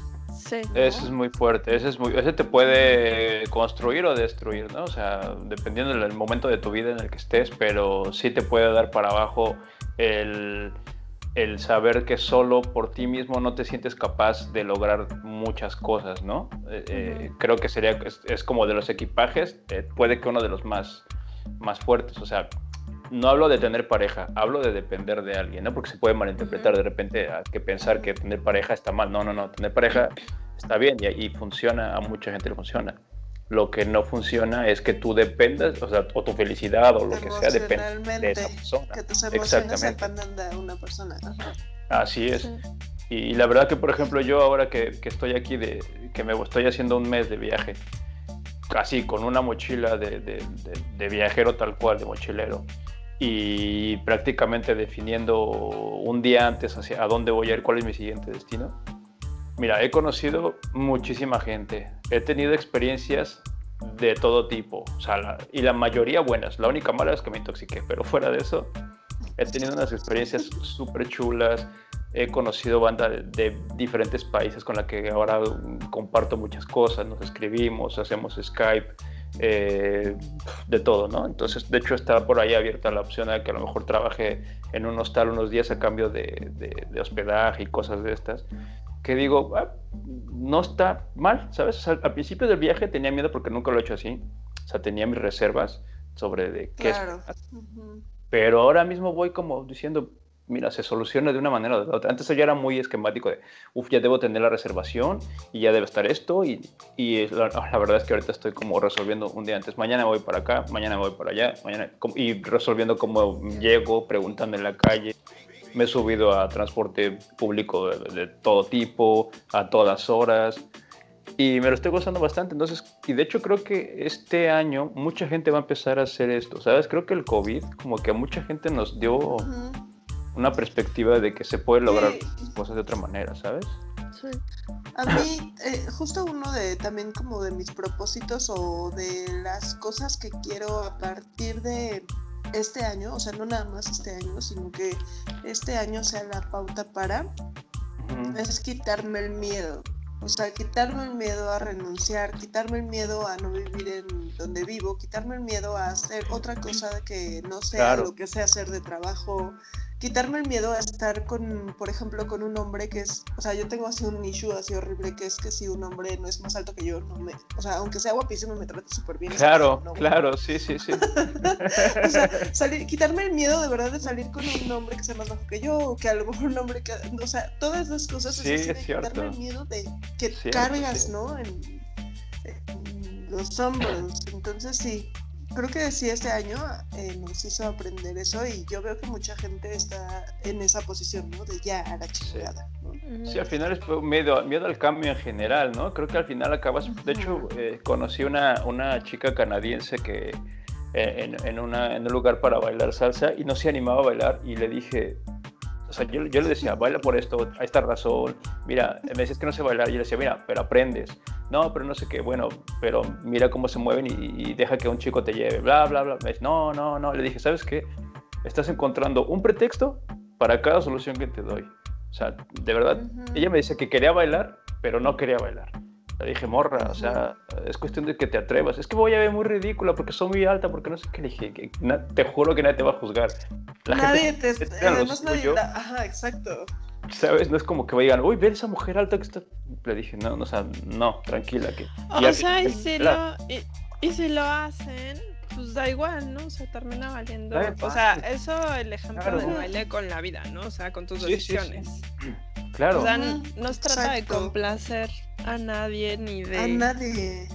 Sí. Ese es muy fuerte, ese, es muy, ese te puede construir o destruir, ¿no? O sea, dependiendo del momento de tu vida en el que estés, pero sí te puede dar para abajo el, el saber que solo por ti mismo no te sientes capaz de lograr muchas cosas, ¿no? Eh, eh, creo que sería, es, es como de los equipajes, eh, puede que uno de los más, más fuertes, o sea, no hablo de tener pareja, hablo de depender de alguien, ¿no? Porque se puede malinterpretar de repente a que pensar que tener pareja está mal. No, no, no, tener pareja está bien y, y funciona, a mucha gente le funciona. Lo que no funciona es que tú dependas, o sea, o tu felicidad o lo que sea depende de esa persona. Que tus emociones dependan de una persona. Así es. Y, la verdad que, por ejemplo, yo ahora que, que, estoy aquí, de, que me estoy haciendo un mes de viaje, casi con una mochila de, de, de viajero tal cual, de mochilero, y prácticamente definiendo un día antes hacia a dónde voy a ir, cuál es mi siguiente destino. Mira, he conocido muchísima gente, he tenido experiencias de todo tipo, o sea, y la mayoría buenas. La única mala es que me intoxiqué, pero fuera de eso, he tenido unas experiencias súper chulas. He conocido bandas de, diferentes países con las que ahora comparto muchas cosas, nos escribimos, hacemos Skype, eh, de todo, ¿no? Entonces, de hecho, está por ahí abierta la opción de que a lo mejor trabaje en un hostal unos días a cambio de, de, hospedaje y cosas de estas. Que digo, ah, no está mal, ¿sabes? al principio del viaje tenía miedo porque nunca lo he hecho así. O sea, tenía mis reservas sobre de qué claro. es. Pero ahora mismo voy como diciendo, mira, se soluciona de una manera o de otra. Antes ya era muy esquemático de, uff, ya debo tener la reservación y ya debe estar esto. Y, y [laughs] la, verdad es que ahorita estoy como resolviendo un día antes. Mañana voy para acá, mañana voy para allá, mañana, y resolviendo cómo llego, preguntando en la calle. Me he subido a transporte público de, de todo tipo, a todas horas. Y me lo estoy gozando bastante. Entonces, y de hecho creo que este año mucha gente va a empezar a hacer esto. ¿Sabes? Creo que el COVID como que a mucha gente nos dio... Uh -huh una perspectiva de que se puede lograr sí. cosas de otra manera, ¿sabes? Sí. A mí, eh, justo uno de también como de mis propósitos o de las cosas que quiero a partir de este año, o sea, no nada más este año, sino que este año sea la pauta para, uh -huh. es quitarme el miedo. O sea, quitarme el miedo a renunciar, quitarme el miedo a no vivir en donde vivo, quitarme el miedo a hacer otra cosa que no sea claro. lo que sea hacer de trabajo, quitarme el miedo a estar con, por ejemplo, con un hombre que es, o sea, yo tengo así un issue así horrible que es que si un hombre no es más alto que yo, no me, o sea, aunque sea guapísimo, me trata súper bien. Claro, no, claro, [laughs] sí, sí, sí. o sea, salir, quitarme el miedo de verdad de salir con un hombre que sea más bajo que yo, o que a lo mejor un hombre que, o sea, todas esas cosas, sí, es, es cierto. quitarme el miedo de que Cierto, cargas, sí. ¿no? En, en los hombros. Entonces sí, creo que sí este año eh, nos hizo aprender eso y yo veo que mucha gente está en esa posición, ¿no? De ya a la chingada, ¿no? Sí, al final es miedo, miedo al cambio en general, ¿no? Creo que al final acabas... De hecho, eh, conocí una, una chica canadiense que eh, en, en, una, en un lugar para bailar salsa y no se animaba a bailar y le dije, o sea, yo, yo, le decía, baila por esto, hay esta razón, mira, me decías que no sé bailar, yo le decía, mira, pero aprendes, no, pero no sé qué, bueno, pero mira cómo se mueven y, y deja que un chico te lleve, bla, bla, bla, me dice, no, no, no, le dije, ¿sabes qué? Estás encontrando un pretexto para cada solución que te doy. O sea, de verdad, uh -huh. ella me decía que quería bailar, pero no quería bailar. Le dije, morra, o sea, es cuestión de que te atrevas. Es que voy a ver muy ridícula porque soy muy alta, porque no sé qué. Le dije, que, na, te juro que nadie te va a juzgar. La nadie te, te además nadie, la, ajá, exacto. ¿Sabes? No es como que vayan, uy, ve esa mujer alta que está. Le dije, no, no, o sea, no, tranquila. Que... O sea, y si, lo, y, y si lo hacen, pues da igual, ¿no? O sea, termina valiendo. O sea, eso el ejemplo claro. del baile con la vida, ¿no? O sea, con tus sí, decisiones. Sí, sí. Claro. O sea, no se trata Exacto. de complacer a nadie ni de. A nadie.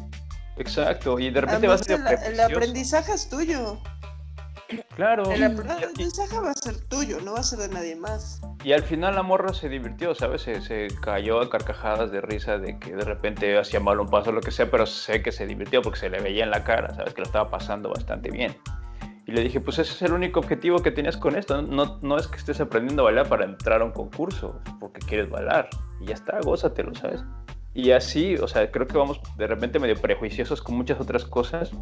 Exacto, y de repente vas a ser. El, el aprendizaje es tuyo. Claro. El aprendizaje va a ser tuyo, no va a ser de nadie más. Y al final la morra se divirtió, ¿sabes? Se, se, cayó a carcajadas de risa de que de repente hacía mal un paso o lo que sea, pero sé que se divirtió porque se le veía en la cara, ¿sabes? Que lo estaba pasando bastante bien. Y le dije, pues ese es el único objetivo que tienes con esto. No, no es que estés aprendiendo a bailar para entrar a un concurso, porque quieres bailar. Y ya está, gózatelo, ¿sabes? Y así, o sea, creo que vamos de repente medio prejuiciosos con muchas otras cosas,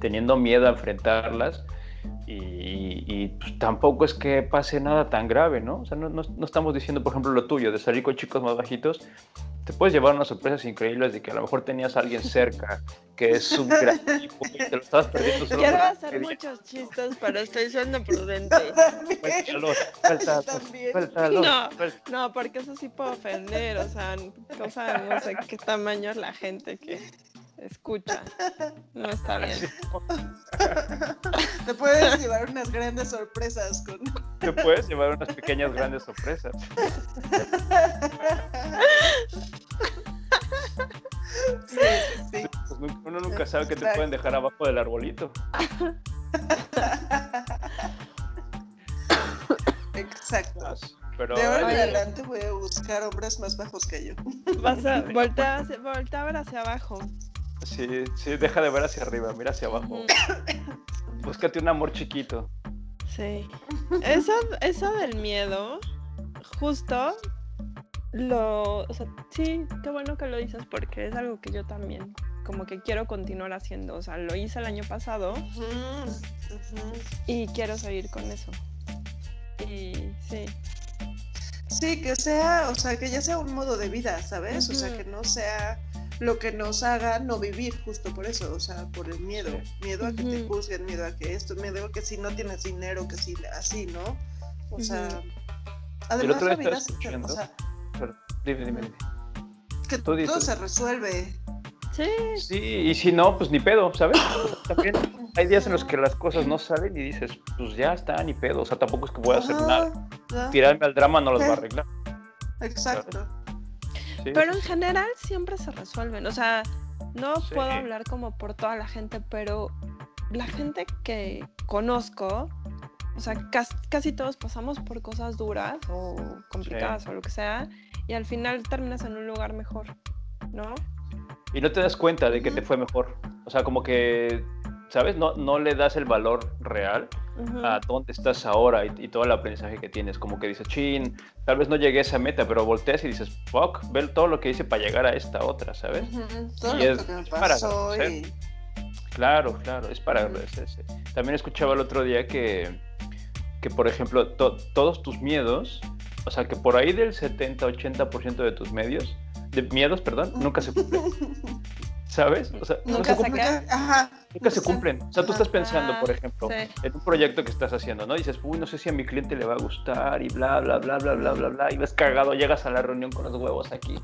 teniendo miedo a enfrentarlas y, y pues, tampoco es que pase nada tan grave, ¿no? O sea, no, no, no, estamos diciendo, por ejemplo, lo tuyo, de salir con chicos más bajitos. Te puedes llevar unas sorpresas increíbles de que a lo mejor tenías a alguien cerca que es un gran [laughs] tipo y te lo estabas perdiendo. Solo Quiero hacer muchos chistes, pero estoy siendo [laughs] prudente. Suéltalo, [laughs] suéltalo, suéltalo, no, no, porque eso sí puede ofender, o sea, no sabemos de qué tamaño es la gente que escucha. No está bien. [laughs] Te puedes llevar unas grandes sorpresas con. [laughs] Te puedes llevar unas pequeñas grandes sorpresas. Sí, sí. Pues uno nunca sabes que te pueden dejar abajo del arbolito. [laughs] Exacto. Pero de ahora en adelante voy a buscar hombres más bajos que yo. Vas a voltear hacia, voltea a ver hacia abajo. Sí, sí, deja de ver hacia arriba, mira hacia abajo. [coughs] Búscate un amor chiquito. Sí. Eso, eso del miedo, justo lo. O sea, sí, qué bueno que lo dices porque es algo que yo también como que quiero continuar haciendo. O sea, lo hice el año pasado y quiero seguir con eso. Y sí. Sí, que sea, o sea, que ya sea un modo de vida, ¿sabes? O sea, que no sea lo que nos haga no vivir justo por eso, o sea, por el miedo. Miedo a que te juzguen, miedo a que esto, miedo a que si no tienes dinero, que si así, ¿no? O sea, además otro la vida, se- o sea, Pero, dime, dime, dime. que Tú todo dices. se resuelve. Sí. Sí, y si no, pues ni pedo, ¿sabes? También [laughs] hay días en los que las cosas no salen y dices, pues ya está, ni pedo. O sea, tampoco es que voy a hacer Ajá, nada. ya, Tirarme al drama no los va a ¿Qué? arreglar. Exacto. Sí, Pero en general siempre se resuelven. O sea, no Sí. puedo hablar como por toda la gente, pero la gente que conozco, o sea, cas- casi todos pasamos por cosas duras o complicadas o lo que sea, y al final terminas en un lugar mejor, ¿no? Y no te das cuenta de que te fue mejor. O sea, como que, ¿sabes? No, no le das el valor real A dónde estás ahora y, y todo el aprendizaje que tienes. Como que dices, chin, tal vez no llegué a esa meta, pero volteas y dices, fuck, ve todo lo que hice para llegar a esta otra, ¿sabes? Todo Y lo es- que me es para pasó y... Claro, claro, es para agradecerse. También escuchaba el otro día que, que por ejemplo, to- todos tus miedos, o sea, que por ahí del 70-80% de tus medios, de miedos, perdón, nunca se cumplen, [laughs] ¿sabes? O sea, no Nunca se se cumplen. ajá. Nunca se cumplen. O sea, tú estás pensando, por ejemplo, sí. en un proyecto que estás haciendo, ¿no? Dices, uy, no sé si a mi cliente le va a gustar y bla, bla, bla, bla, bla, bla, bla. Y ves cagado, llegas a la reunión con los huevos aquí.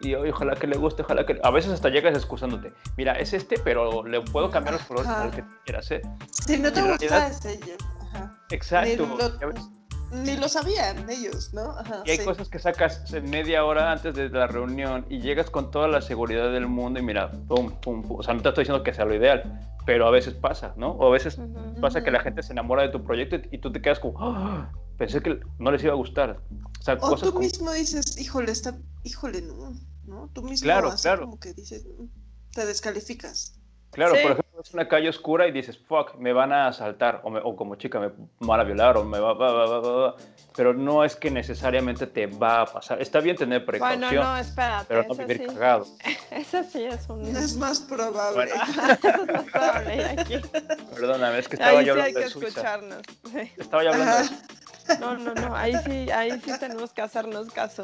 Y "Oye, ojalá que le guste, ojalá que... A veces hasta llegas excusándote. Mira, es este, pero le puedo cambiar los colores al que quieras, ¿eh? Si no te gusta realidad- ese, yo- ajá. Exacto. Lo, ni lo sabían ellos, ¿no? Ajá, Y hay sí. cosas que sacas en media hora antes de la reunión y llegas con toda la seguridad del mundo y mira, pum, pum, pum. O sea, no te estoy diciendo que sea lo ideal, pero a veces pasa, ¿no? O a veces pasa que la gente se enamora de tu proyecto y, y tú te quedas como, "Ah, pensé que no les iba a gustar. O sea, O cosas tú como- mismo dices, híjole, está, híjole, no, ¿no? Tú mismo Claro, claro. como que dices, "Mm", te descalificas. Claro, Sí. por ejemplo, es una calle oscura y dices, fuck, me van a asaltar, o, me- o como chica me van a violar, o me va, va, va, va, va, va. Pero no es que necesariamente te va a pasar. Está bien tener precaución, Bueno, no, espérate. pero no vivir sí, cagado. [laughs] ese sí es un... [laughs] Es más probable. Bueno. Eso es [laughs] más probable aquí. Perdóname, es que estaba Ahí yo sí hay hablando que de Suiza. escucharnos. sí. Estaba yo hablando de. No, no, no, ahí sí, ahí sí tenemos que hacernos caso.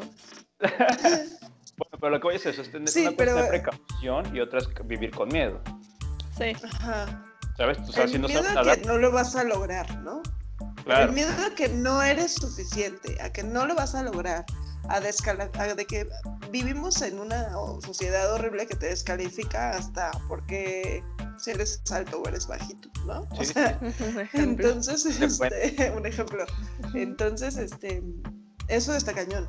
Bueno, pero lo que voy a decir es eso, es tener Sí, una cosa de pero- precaución y otra es vivir con miedo. Sí. Ajá. ¿Sabes? O sea, el si no miedo sabes a que no lo vas a lograr, ¿no? claro. El miedo a que no eres suficiente, a que no lo vas a lograr, a, a de que vivimos en una sociedad horrible que te descalifica hasta porque si eres alto o eres bajito, ¿no? O Sí, sea, [laughs] Un ejemplo. entonces, este, [laughs] un ejemplo. Entonces, este, eso está cañón.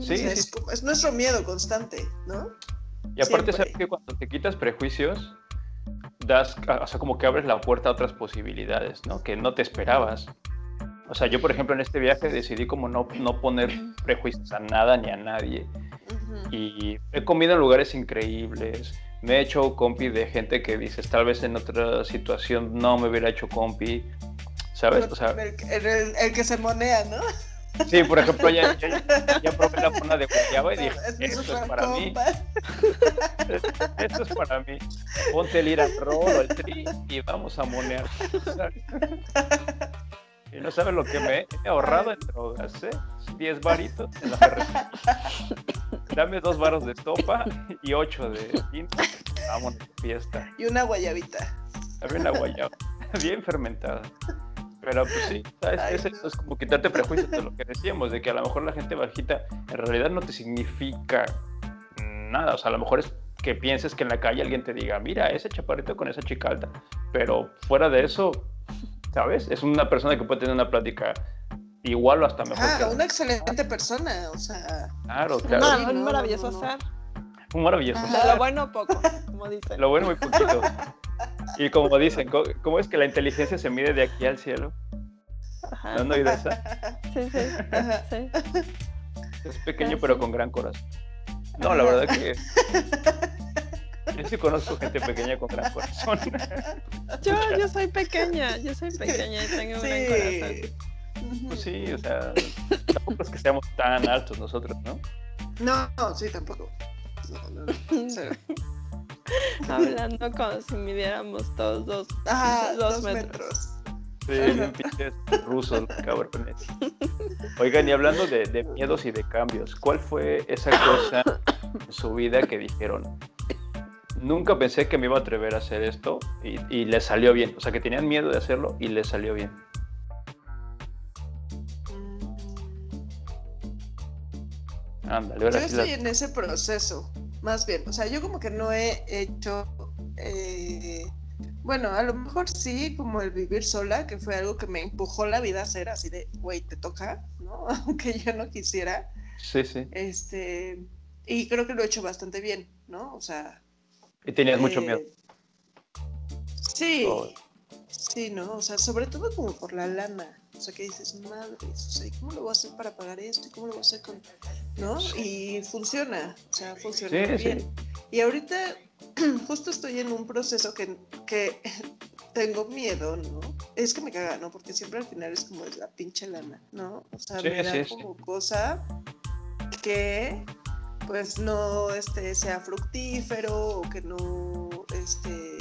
Sí, O sea, sí, es, es nuestro miedo constante, ¿no? Y aparte, sabes siempre. que cuando te quitas prejuicios, das, o sea, como que abres la puerta a otras posibilidades, ¿no? Que no te esperabas. O sea, yo, por ejemplo, en este viaje decidí como no, no poner prejuicios a nada ni a nadie. Y he comido en lugares increíbles. Me he hecho compi de gente que dices, tal vez en otra situación no me hubiera hecho compi. ¿Sabes? O sea, el, el- el que se monea, ¿no? Sí, por ejemplo, ya, ya, ya probé la mona de guayaba y dije, esto es para mí. [laughs] Esto es para mí. Ponte el ir al rol o el tri y vamos a monear. ¿sabes? Y no sabes lo que me he ahorrado en drogas, ¿eh? 10 varitos en la ferretería. Dame dos varos de estopa y ocho de tinto. Vámonos fiesta. Y una guayabita. Había una guayaba bien fermentada. Pero pues sí, ¿sabes? Ay, es, no. es como quitarte prejuicios de lo que decíamos, de que a lo mejor la gente bajita en realidad no te significa nada. O sea, a lo mejor es que pienses que en la calle alguien te diga, mira, ese chaparrito con esa chica alta. Pero fuera de eso, ¿sabes? Es una persona que puede tener una plática igual o hasta mejor. que Ah, la- una excelente persona, o sea. Claro, Un claro. un maravilloso no, no. ser. un maravilloso. De lo bueno poco, como dicen. Lo bueno muy poquito. Y como dicen, ¿cómo es que la inteligencia se mide de aquí al cielo? Ajá. ¿No han oído esa? [laughs] Sí, sí, Ajá. sí. Es pequeño Ah, pero sí. con gran corazón. No, la verdad que [laughs] yo sí conozco gente pequeña con gran corazón. [laughs] Yo, yo soy pequeña, yo soy pequeña y tengo un gran corazón. Sí. Pues sí, o sea, tampoco es que seamos tan altos nosotros, ¿no? No, no, sí, tampoco. No, no, no. [laughs] Hablando como si midiéramos todos dos, Ah, dos dos metros. metros. Sí, rusos, cabrones. Oigan, y hablando de, de miedos y de cambios, ¿cuál fue esa cosa en su vida que dijeron? Nunca pensé que me iba a atrever a hacer esto y, y les salió bien. O sea, que tenían miedo de hacerlo y les salió bien. Ándale, Yo estoy la- en ese proceso, más bien. O sea, yo como que no he hecho. eh, bueno, a lo mejor sí, como el vivir sola, que fue algo que me empujó la vida a hacer, así de, güey, te toca, ¿no? [laughs] Aunque yo no quisiera. Sí, sí. Este. Y creo que lo he hecho bastante bien, ¿no? O sea. Y tenías mucho eh, miedo. Sí. Oh. Sí, ¿no? O sea, sobre todo como por la lana. O sea, que dices, madres, o sea, ¿y ¿cómo lo voy a hacer para pagar esto? ¿Y cómo lo voy a hacer con...? ¿No? Y funciona, o sea, funciona Sí, muy sí. bien. Y ahorita [clears throat] justo estoy en un proceso que, que [laughs] tengo miedo, ¿no? Es que me caga, ¿no? Porque siempre al final es como la pinche lana, ¿no? O sea, Sí, me da como cosa que pues no este, sea fructífero o que no, este,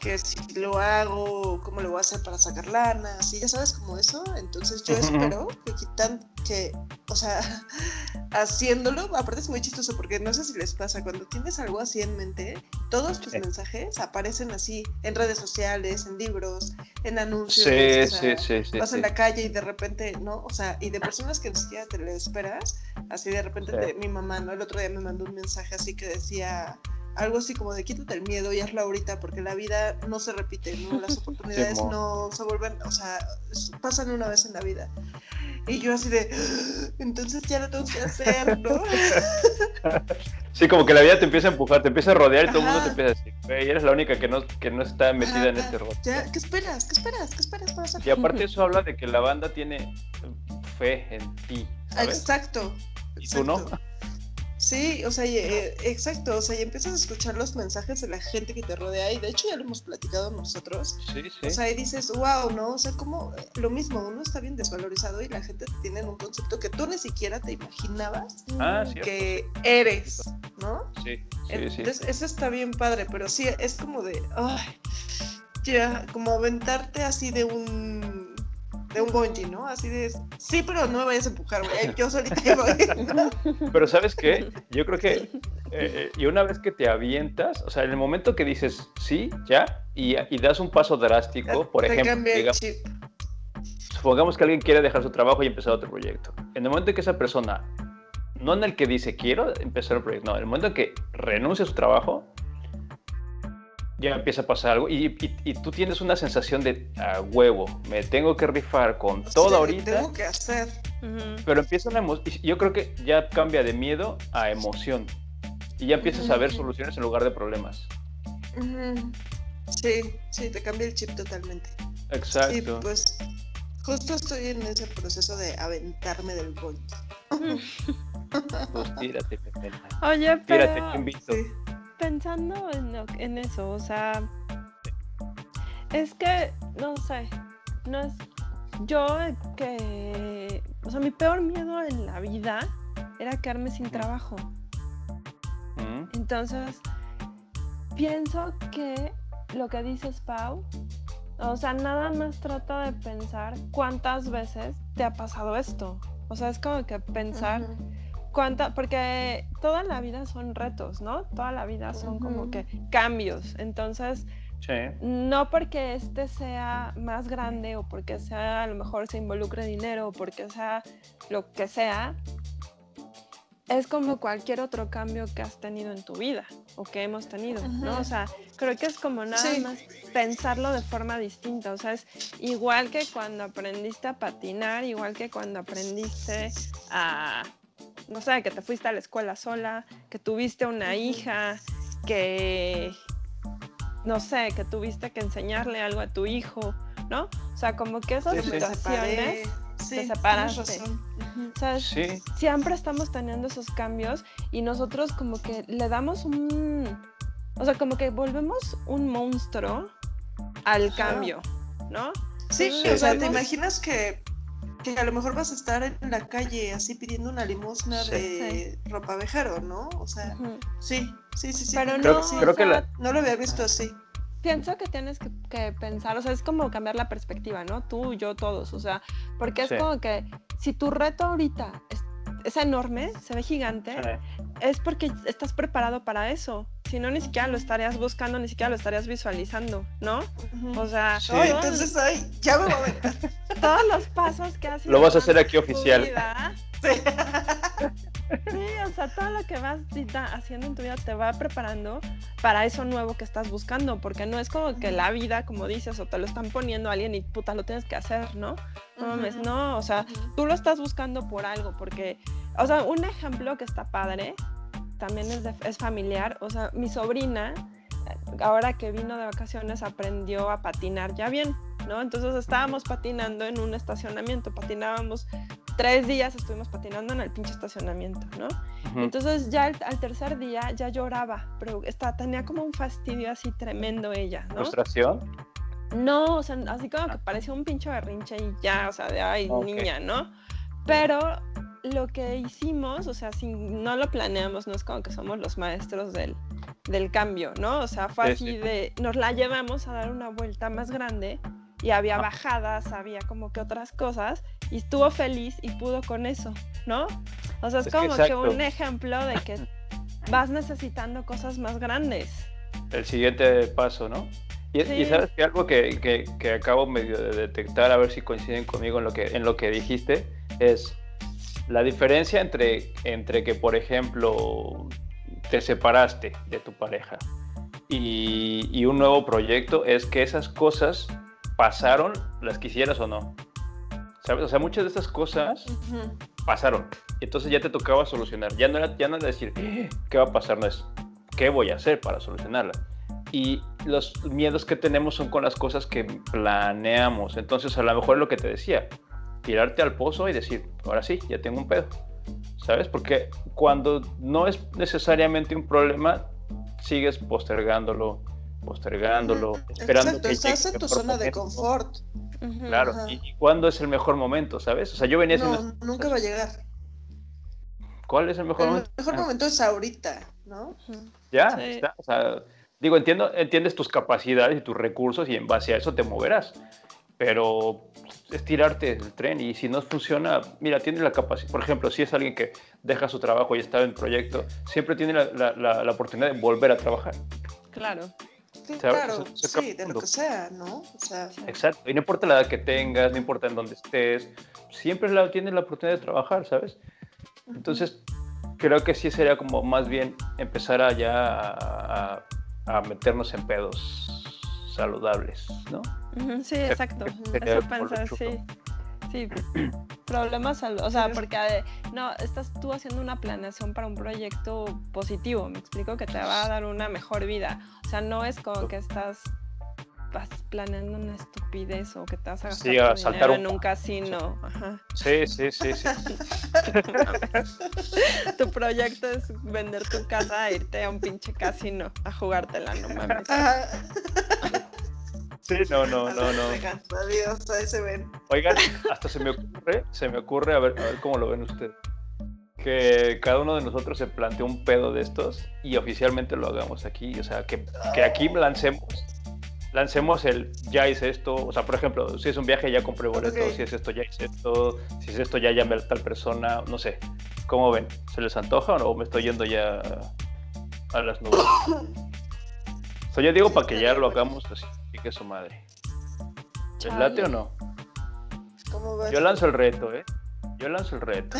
que si lo hago, cómo lo voy a hacer para sacar lana, así, ya sabes, como eso. Entonces yo espero que quitan, que, o sea, [laughs] haciéndolo, aparte es muy chistoso porque no sé si les pasa, cuando tienes algo así en mente, todos tus Sí. mensajes aparecen así en redes sociales, en libros, en anuncios. Sí, o sí, sea, sí, sí. vas sí. en la calle y de repente, ¿no? O sea, y de personas que ni siquiera te lo esperas, así de repente te- mi mamá, ¿no? El otro día me mandó un mensaje así que decía algo así como de quítate el miedo y hazlo ahorita porque la vida no se repite, ¿no? Las [laughs] oportunidades no se vuelven, o sea, pasan una vez en la vida. Y yo así de, "Ah, entonces ya lo tengo que hacer, ¿no? [laughs] Sí, como que la vida te empieza a empujar, te empieza a rodear y todo el mundo te empieza a decir, güey, eres la única que no, que no está metida en este rol. ¿Qué esperas? ¿Qué esperas? ¿Qué esperas para hacer? Y aparte [laughs] eso habla de que la banda tiene fe en ti, ¿sabes? Exacto. ¿Y tú no? Sí, o sea, y, eh, exacto, o sea, y empiezas a escuchar los mensajes de la gente que te rodea y de hecho ya lo hemos platicado nosotros. Sí, sí. O sea, y dices, wow, ¿no? O sea, como eh, lo mismo, uno está bien desvalorizado y la gente tiene un concepto que tú ni siquiera te imaginabas Ah, que eres, ¿no? Sí, sí, sí. Entonces, eso está bien padre, pero sí, es como de, ay, ya, como aventarte así de un, de un bungee, ¿no? Así de, sí, pero no me vayas a empujar, güey, yo solita ahí voy. [laughs] Pero ¿sabes qué? Yo creo que, eh, eh, y una vez que te avientas, o sea, en el momento que dices sí, ya, y, y das un paso drástico, por ejemplo, digamos, supongamos que alguien quiere dejar su trabajo y empezar otro proyecto. En el momento que esa persona, no en el que dice quiero empezar un proyecto, no, en el momento en que renuncia a su trabajo, ya empieza a pasar algo y, y- y tú tienes una sensación de a huevo, me tengo que rifar con todo Sí, ahorita, Tengo que hacer. Pero empieza una emo- y Yo creo que ya cambia de miedo a emoción y ya empiezas a ver soluciones en lugar de problemas. Sí, sí, te cambia el chip totalmente. Y Exacto. pues justo estoy en ese proceso de aventarme del bungee. Pues tírate, Pepe. Oye, Tírate, te pero invito. Sí. Pensando en, lo- en eso, o sea, es que, no sé, no es, yo que, o sea, mi peor miedo en la vida era quedarme sin trabajo. Mm, Entonces, pienso que lo que dices, Pau, o sea, nada más trata de pensar cuántas veces te ha pasado esto. O sea, es como que pensar. Cuánta, porque toda la vida son retos, ¿no? Toda la vida son como que cambios. Entonces, Sí. no porque este sea más grande o porque sea a lo mejor se involucre dinero o porque sea lo que sea, es como cualquier otro cambio que has tenido en tu vida o que hemos tenido, ¿no? O sea, creo que es como nada Sí. más pensarlo de forma distinta, o sea, es igual que cuando aprendiste a patinar, igual que cuando aprendiste a, no sé, que te fuiste a la escuela sola, que tuviste una hija, que, no sé, que tuviste que enseñarle algo a tu hijo, ¿no? O sea, como que esas me situaciones te Sí, separaste. razón. Ujú. O sea, Sí, siempre estamos teniendo esos cambios y nosotros como que le damos un, o sea, como que volvemos un monstruo al cambio, ¿no? Sí, o sea, ¿te imaginas que, que a lo mejor vas a estar en la calle así pidiendo una limosna Sí. de ropa vejero, ¿no? O sea, Ujú. sí, sí, sí, sí. Pero Creo- no, sí. creo que la- No lo había visto así. pienso que tienes que, que pensar, o sea, es como cambiar la perspectiva, ¿no? Tú, yo, todos, o sea, porque es Sí. como que si tu reto ahorita es, es enorme, se ve gigante, es porque estás preparado para eso. Si no, ni siquiera lo estarías buscando, ni siquiera lo estarías visualizando, ¿no? O sea, Sí. Todos- entonces, ay, ya me voy a [laughs] todos los pasos que has Lo ido vas a hacer aquí oficial. vida, Sí. Sí, o sea, todo lo que vas haciendo en tu vida te va preparando para eso nuevo que estás buscando, porque no es como que la vida, como dices, o te lo están poniendo a alguien y puta, lo tienes que hacer, ¿no? No mames, no, o sea, tú lo estás buscando por algo, porque, o sea, un ejemplo que está padre, también es, de- es familiar, o sea, mi sobrina, ahora que vino de vacaciones, aprendió a patinar ya bien, ¿no? Entonces estábamos patinando en un estacionamiento, patinábamos tres días, estuvimos patinando en el pinche estacionamiento, ¿no? Entonces ya al, al tercer día ya lloraba, pero está, tenía como un fastidio así tremendo ella, ¿no? ¿Frustración? No, o sea, así como que parecía un pinche berrinche y ya, o sea, de ay, niña, ¿no? Pero lo que hicimos, o sea, si no lo planeamos, no es como que somos los maestros del, del cambio, ¿no? O sea, fue Sí, así sí. de, nos la llevamos a dar una vuelta más grande y había Ah. bajadas, había como que otras cosas y estuvo feliz y pudo con eso, ¿no? O sea, es, como que un ejemplo de que vas necesitando cosas más grandes. el siguiente paso, ¿no? Y, y Sí. sabes que algo que, que- que acabo medio de detectar, a ver si coinciden conmigo en lo que, en lo que dijiste, es la diferencia entre, entre que, por ejemplo, te separaste de tu pareja y, y un nuevo proyecto, es que esas cosas pasaron, las quisieras o no. ¿Sabes? O sea, muchas de esas cosas pasaron. Entonces ya te tocaba solucionar. Ya no era, ya no era decir, "Eh, ¿qué va a pasar? No es, ¿qué voy a hacer para solucionarla? Y los miedos que tenemos son con las cosas que planeamos. Entonces a lo mejor es lo que te decía, tirarte al pozo y decir, ahora sí, ya tengo un pedo. ¿Sabes? Porque cuando no es necesariamente un problema, sigues postergándolo, postergándolo, esperando Exacto, que estás llegue en tu el mejor zona de momento. confort. Claro. ¿y, y cuándo es el mejor momento? ¿Sabes? O sea, yo venía haciendo... No, nunca va a llegar. ¿Cuál es el mejor El momento? mejor Ah. momento es ahorita, ¿no? Ya, Sí. está. O sea, digo, entiendo, entiendes tus capacidades y tus recursos y en base a eso te moverás. Pero es tirarte del tren y si no funciona, mira, tienes la capacidad. Por ejemplo, si es alguien que deja su trabajo y está en proyecto, siempre tiene la, la- la- la oportunidad de volver a trabajar. Claro. Sí, claro, Se- se sí, de lo que sea, ¿no? O sea, Exacto. Y no importa la edad que tengas, no importa en dónde estés, siempre la, tienes la oportunidad de trabajar, ¿sabes? Entonces, creo que sí sería como más bien empezar a ya a, a- a meternos en pedos saludables, ¿no? Sí, exacto. Eso chulo. sí. Sí, problemas, o sea, porque no, estás tú haciendo una planeación para un proyecto positivo, me explico que te va a dar una mejor vida, o sea, no es como que estás vas planeando una estupidez o que te vas a gastar Sí, a tu saltar dinero un en un casino, ajá. Sí, sí, sí, sí. [laughs] Tu proyecto es vender tu casa e irte a un pinche casino a jugártela, no mames. [laughs] Sí, no, no, no, no. Oigan, Adiós, ahí se ven. Oigan, [laughs] hasta se me ocurre, se me ocurre, a ver, a ver cómo lo ven ustedes. Que cada uno de nosotros se plantea un pedo de estos y oficialmente lo hagamos aquí. O sea, que, que aquí lancemos, lancemos el ya hice esto. O sea, por ejemplo, si es un viaje ya compré boleto, si es esto ya hice esto, si es esto ya llamé a tal persona, no sé. ¿Cómo ven? ¿Se les antoja o no? me estoy yendo ya a las nubes? [coughs] O sea, yo digo para que ya lo hagamos así, que su madre. ¿Les late o no? Yo lanzo el reto, ¿eh? Yo lanzo el reto.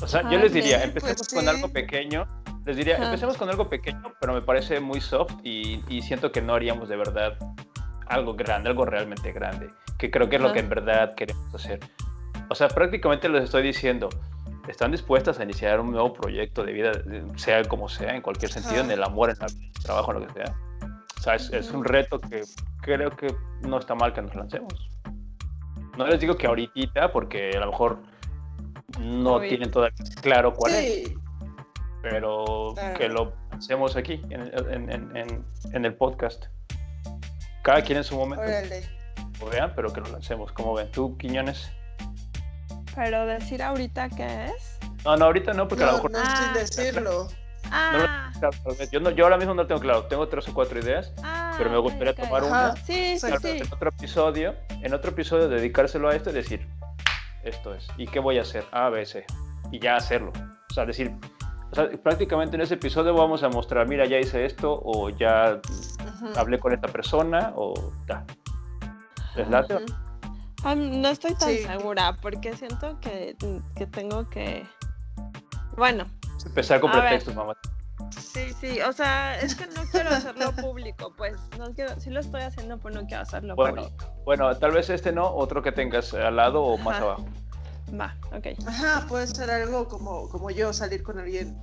O sea, yo les diría, empecemos pues con sí. algo pequeño. Les diría, Ajá. empecemos con algo pequeño, pero me parece muy soft y, y siento que no haríamos de verdad algo grande, algo realmente grande, que creo que es lo que en verdad queremos hacer. O sea, prácticamente les estoy diciendo, están dispuestas a iniciar un nuevo proyecto de vida, sea como sea, en cualquier sentido, en el amor, en el trabajo, en lo que sea. O sea, es, es un reto que creo que no está mal que nos lancemos. No les digo que ahorita, porque a lo mejor no Obvio. tienen todavía claro cuál es, Sí, pero Claro. que lo hacemos aquí, en, en- en- en- el podcast. Cada quien en su momento, órale. lo vean, pero que lo lancemos. como ven? ¿Tú, Quiñones? Pero decir ahorita qué es. No, no, ahorita no, porque a lo No, mejor... no Ah, sin decirlo. Ah, vez. Yo, no- yo ahora mismo no lo tengo claro, tengo tres o cuatro ideas, ah, pero me gustaría tomar Ajá. una, Sí, sí, sí. en otro episodio, en otro episodio dedicárselo a esto y decir, esto es, ¿y qué voy a hacer? A, B, C, y ya hacerlo. O sea, decir, o sea, prácticamente en ese episodio vamos a mostrar, mira, ya hice esto, o ya hablé con esta persona, o ya. ¿Les late? Ah, no estoy tan Sí. segura porque siento que, que tengo que... Bueno, Empezar con pretextos, mamá. sí, sí, o sea, es que no quiero hacerlo público, pues, no quiero, sí lo estoy haciendo, pero no quiero hacerlo Bueno, público. bueno, tal vez este no, otro que tengas al lado o más Ajá. abajo. Va, ok. Ajá, puede ser algo como, como yo, salir con alguien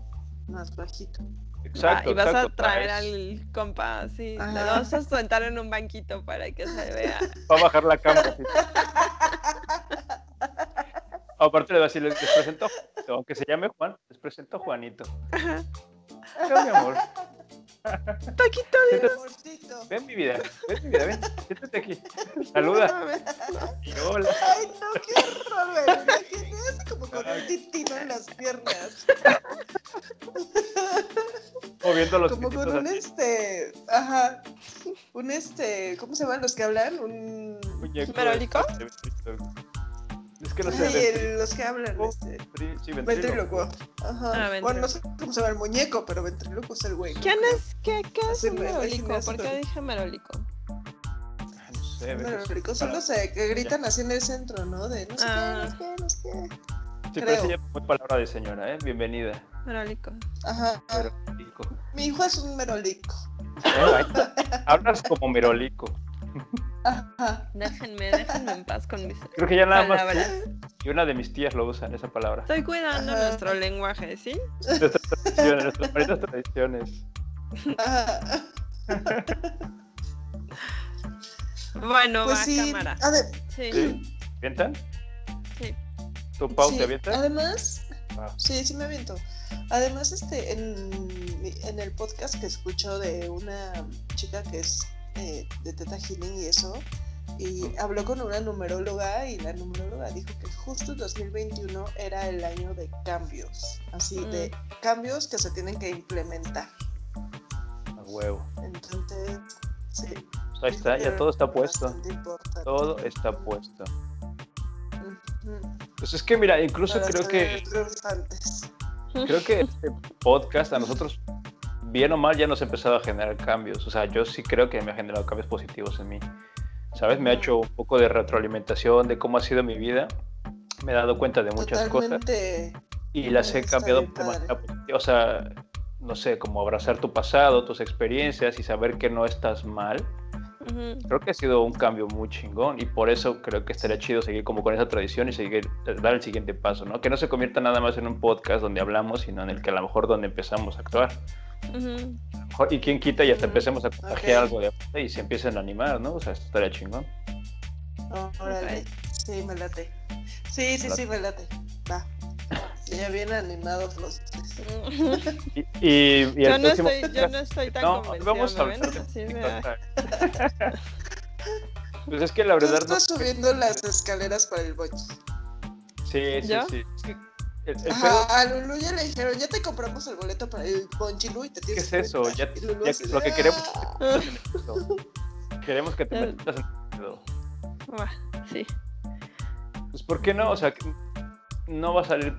más bajito. Exacto, y vas exacto, a traer traes- al compa así, Ajá. vas a sentar en un banquito para que se vea. Va a bajar la cámara. Aparte le va a decir, les presento, aunque se llame Juan, les presento Juanito. Mi amor. Taquito Siéntate- Amorcito. ven mi vida, ven mi vida, ven, siéntate aquí. [laughs] Saluda. Y hola. Ay, no, qué horror, así como con un titino en las piernas. [laughs] Moviendo los Como con un así, este. Ajá. Un este. ¿Cómo se llaman los que hablan? Un. ¿Merolico? Es que no sé. El- los que hablan. Este. ventrí- sí, Ventrílocuo. ventrílocuo. Ajá. Ah, bueno, no sé cómo se llama el muñeco, pero ventrílocuo es el güey. ¿no? ¿Quién es? ¿Qué, qué es Así un me merolico? ¿Por qué dije merolico? Ay, No sé, merolico para- los eh, que gritan así en el centro, ¿no? De no sé Ah. qué, no sé qué, no sé qué. Sí, pero esa creo. ya fue palabra de señora, ¿eh? Bienvenida. Merolico. Ajá. Merolico. Mi hijo es un merolico. Eh. Hablas como merolico. Ajá. Déjenme, déjenme en paz con mis Creo que ya nada más palabras. tú y una de mis tías lo usan esa palabra. Estoy cuidando Ajá. nuestro lenguaje, ¿sí? Nuestras tradiciones, nuestras bonitas tradiciones. Ajá. Bueno, Pues va, sí. cámara. A ver, Sí. ¿Sí? ¿Avientan? Sí. ¿Tu Pau sí, te avientas? Además, Ah. sí, sí me aviento. Además, este, en, en el podcast que escucho de una chica que es eh, de Teta Healing y eso, y habló con una numeróloga y la numeróloga dijo que justo el 2021 era el año de cambios, así de cambios que se tienen que implementar. A huevo. Entonces, sí. Pues ahí está, ya todo está puesto. Todo está puesto. Pues es que mira, incluso Para creo que creo que este podcast a nosotros bien o mal ya nos ha empezado a generar cambios. O sea, yo sí creo que me ha generado cambios positivos en mí. ¿Sabes? Me ha hecho un poco de retroalimentación de cómo ha sido mi vida. Me he dado cuenta de muchas cosas Totalmente. y las he cambiado de manera positiva. O sea, no sé, como abrazar tu pasado, tus experiencias y saber que no estás mal. Creo que ha sido un cambio muy chingón y por eso creo que estaría chido seguir como con esa tradición y seguir, dar el siguiente paso, ¿no? Que no se convierta nada más en un podcast donde hablamos, sino en el que a lo mejor donde empezamos a actuar. Lo mejor- y quién quita y hasta empecemos a contagiar ok. algo de y se empiecen a animar, ¿no? O sea, esto estaría chingón. Órale. Ok. Sí, me late. Sí, sí, sí, me late. Va. [laughs] Ya bien animados los tres. Y, y, y Yo no, próximo estoy, yo no estoy tan No, convencida, vamos a hablar. [laughs] Pues es que la Tú verdad no. estás subiendo las escaleras para el boche. Sí, sí, ¿Yo? sí. Es el, el pedo Ajá, a Lulu ya le dijeron, ya te compramos el boleto para el Bonchilu y te ¿Qué tienes es que eso? meter". Ya, Y Lulu ya lo que queremos "Ah". es que te metas en esto. Queremos que te Ya. metas en esto. Va, sí. Pues ¿por qué no? O sea, no va a salir.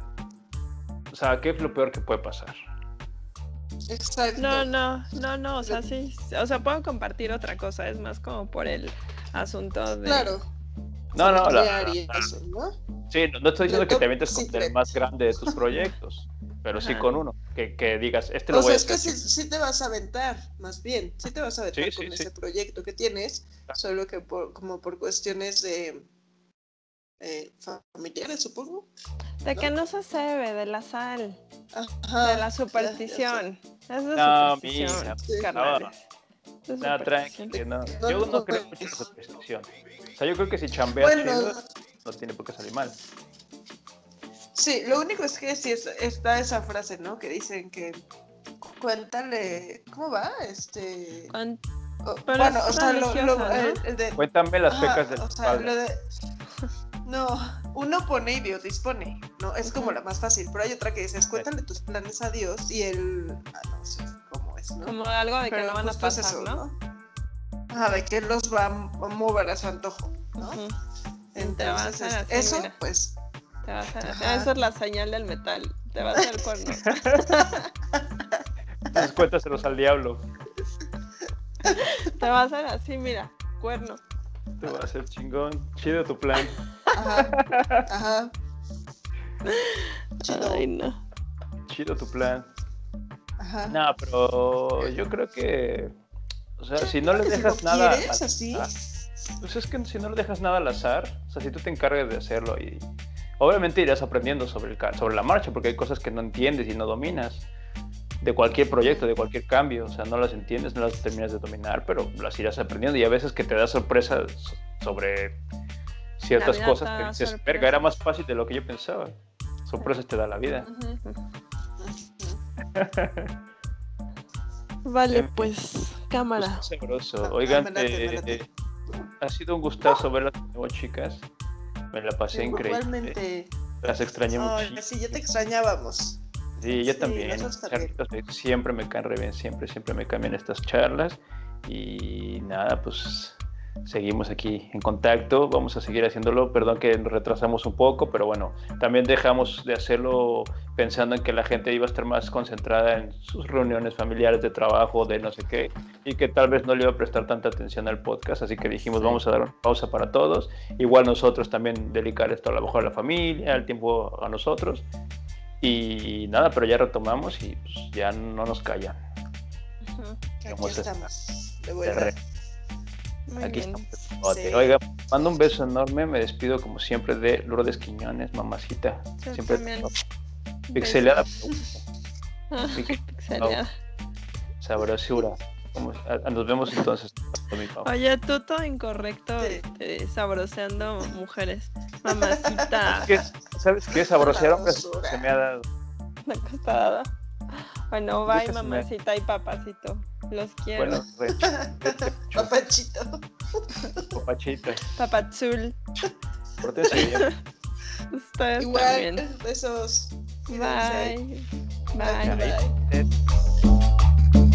O sea, ¿qué es lo peor que puede pasar? Exacto. No, no, no, no, o sea, sí, o sea, puedo compartir otra cosa, es más como por el asunto de... Claro. No, no, la- la- eso, ¿no? Sí, no, no estoy diciendo que te avientes con el más grande de tus proyectos, pero sí con uno. Que, que digas, este O lo voy sea, a es que sí, sí te vas a aventar, más bien. Sí te vas a aventar Sí, con sí, ese proyecto que tienes, Claro. solo que por, como por cuestiones de eh, familiares, supongo. De ¿no? que no se cebe de la sal, Ajá, de ya- la ya sé. superstición. Es de No, superstición, de No, superstición. tranqui, no. No, Yo no, no creo no. mucho en la superstición. O sea, yo creo que si chambeas Bueno, chido, no tiene por qué salir mal. sí, lo único es que sí es- está esa frase, ¿no? Que dicen que cuéntale, ¿cómo va? Este, o- bueno, o sea, lo, lo- religiosa, ¿no? el, el de Cuéntame las Ajá, pecas del o sea, lo espalda. de- No, uno pone y Dios dispone, ¿no? Es como la más fácil, pero hay otra que dices, cuéntale tus planes a Dios y él, ah, no sé cómo es, ¿no? Como algo de que Pero no van a pasar, eso, ¿no? Ajá, de que él los va a mover a su antojo, ¿no? Te a hacer así, eso, mira. pues, Te a hacer. Esa es la señal del metal. Te va a hacer cuerno. [laughs] Entonces cuéntaselos al diablo. Te va a hacer así, mira. Cuerno. Te va a hacer chingón. Chido tu plan. ajá, ajá. Chido, Ay, no. Chido tu plan. ajá. No, pero yo creo que. O sea, si no le si dejas lo nada. quieres, así. Pues es que si no le dejas nada al azar, o sea, si tú te encargas de hacerlo y. Obviamente irás aprendiendo sobre, el, sobre la marcha, porque hay cosas que no entiendes y no dominas. De cualquier proyecto, de cualquier cambio. O sea, no las entiendes, no las terminas de dominar, pero las irás aprendiendo. Y a veces que te da sorpresas sobre ciertas cosas que dices, verga, era más fácil de lo que yo pensaba. Sorpresas te da la vida. Vale, pues, cámara. Pues, sabroso. Ah, Oigan, eh. Ha sido un gustazo verlas de nuevo, chicas. Me la pasé increíble. Igualmente. Las extrañé mucho. sí, ya te extrañábamos. Sí, yo sí, también. me- siempre me caen re bien, siempre, siempre me cambian estas charlas. Y nada, pues seguimos aquí en contacto, vamos a seguir haciéndolo. Perdón que nos retrasamos un poco, pero bueno, también dejamos de hacerlo pensando en que la gente iba a estar más concentrada en sus reuniones familiares de trabajo, de no sé qué, y que tal vez no le iba a prestar tanta atención al podcast. Así que dijimos, Sí. vamos a dar una pausa para todos. Igual nosotros también dedicar esto a lo mejor a la familia, el tiempo a nosotros. Y nada, pero ya retomamos y pues, ya no nos callan. Ujú. que Aquí estamos. De vuelta. Muy Aquí bien. estamos. Sí. Oiga, mando un beso enorme. Me despido como siempre de Lourdes Quiñones, mamacita. Yo Siempre Pique- pixeleada. [laughs] sabrosura. A- Nos vemos entonces. Oye, tú todo incorrecto, Sí. este, sabroseando mujeres. Mamacita. ¿Sabes qué? Sabrosear hombres se me ha dado. la acostada. Bueno, bye, mamacita y papacito. Los quiero. Bueno, [laughs] re- [laughs] Papachito. papachita. Papazul. Pórtense bien. [laughs] Ustedes Igual, también. besos. Bye. Bye. Bye.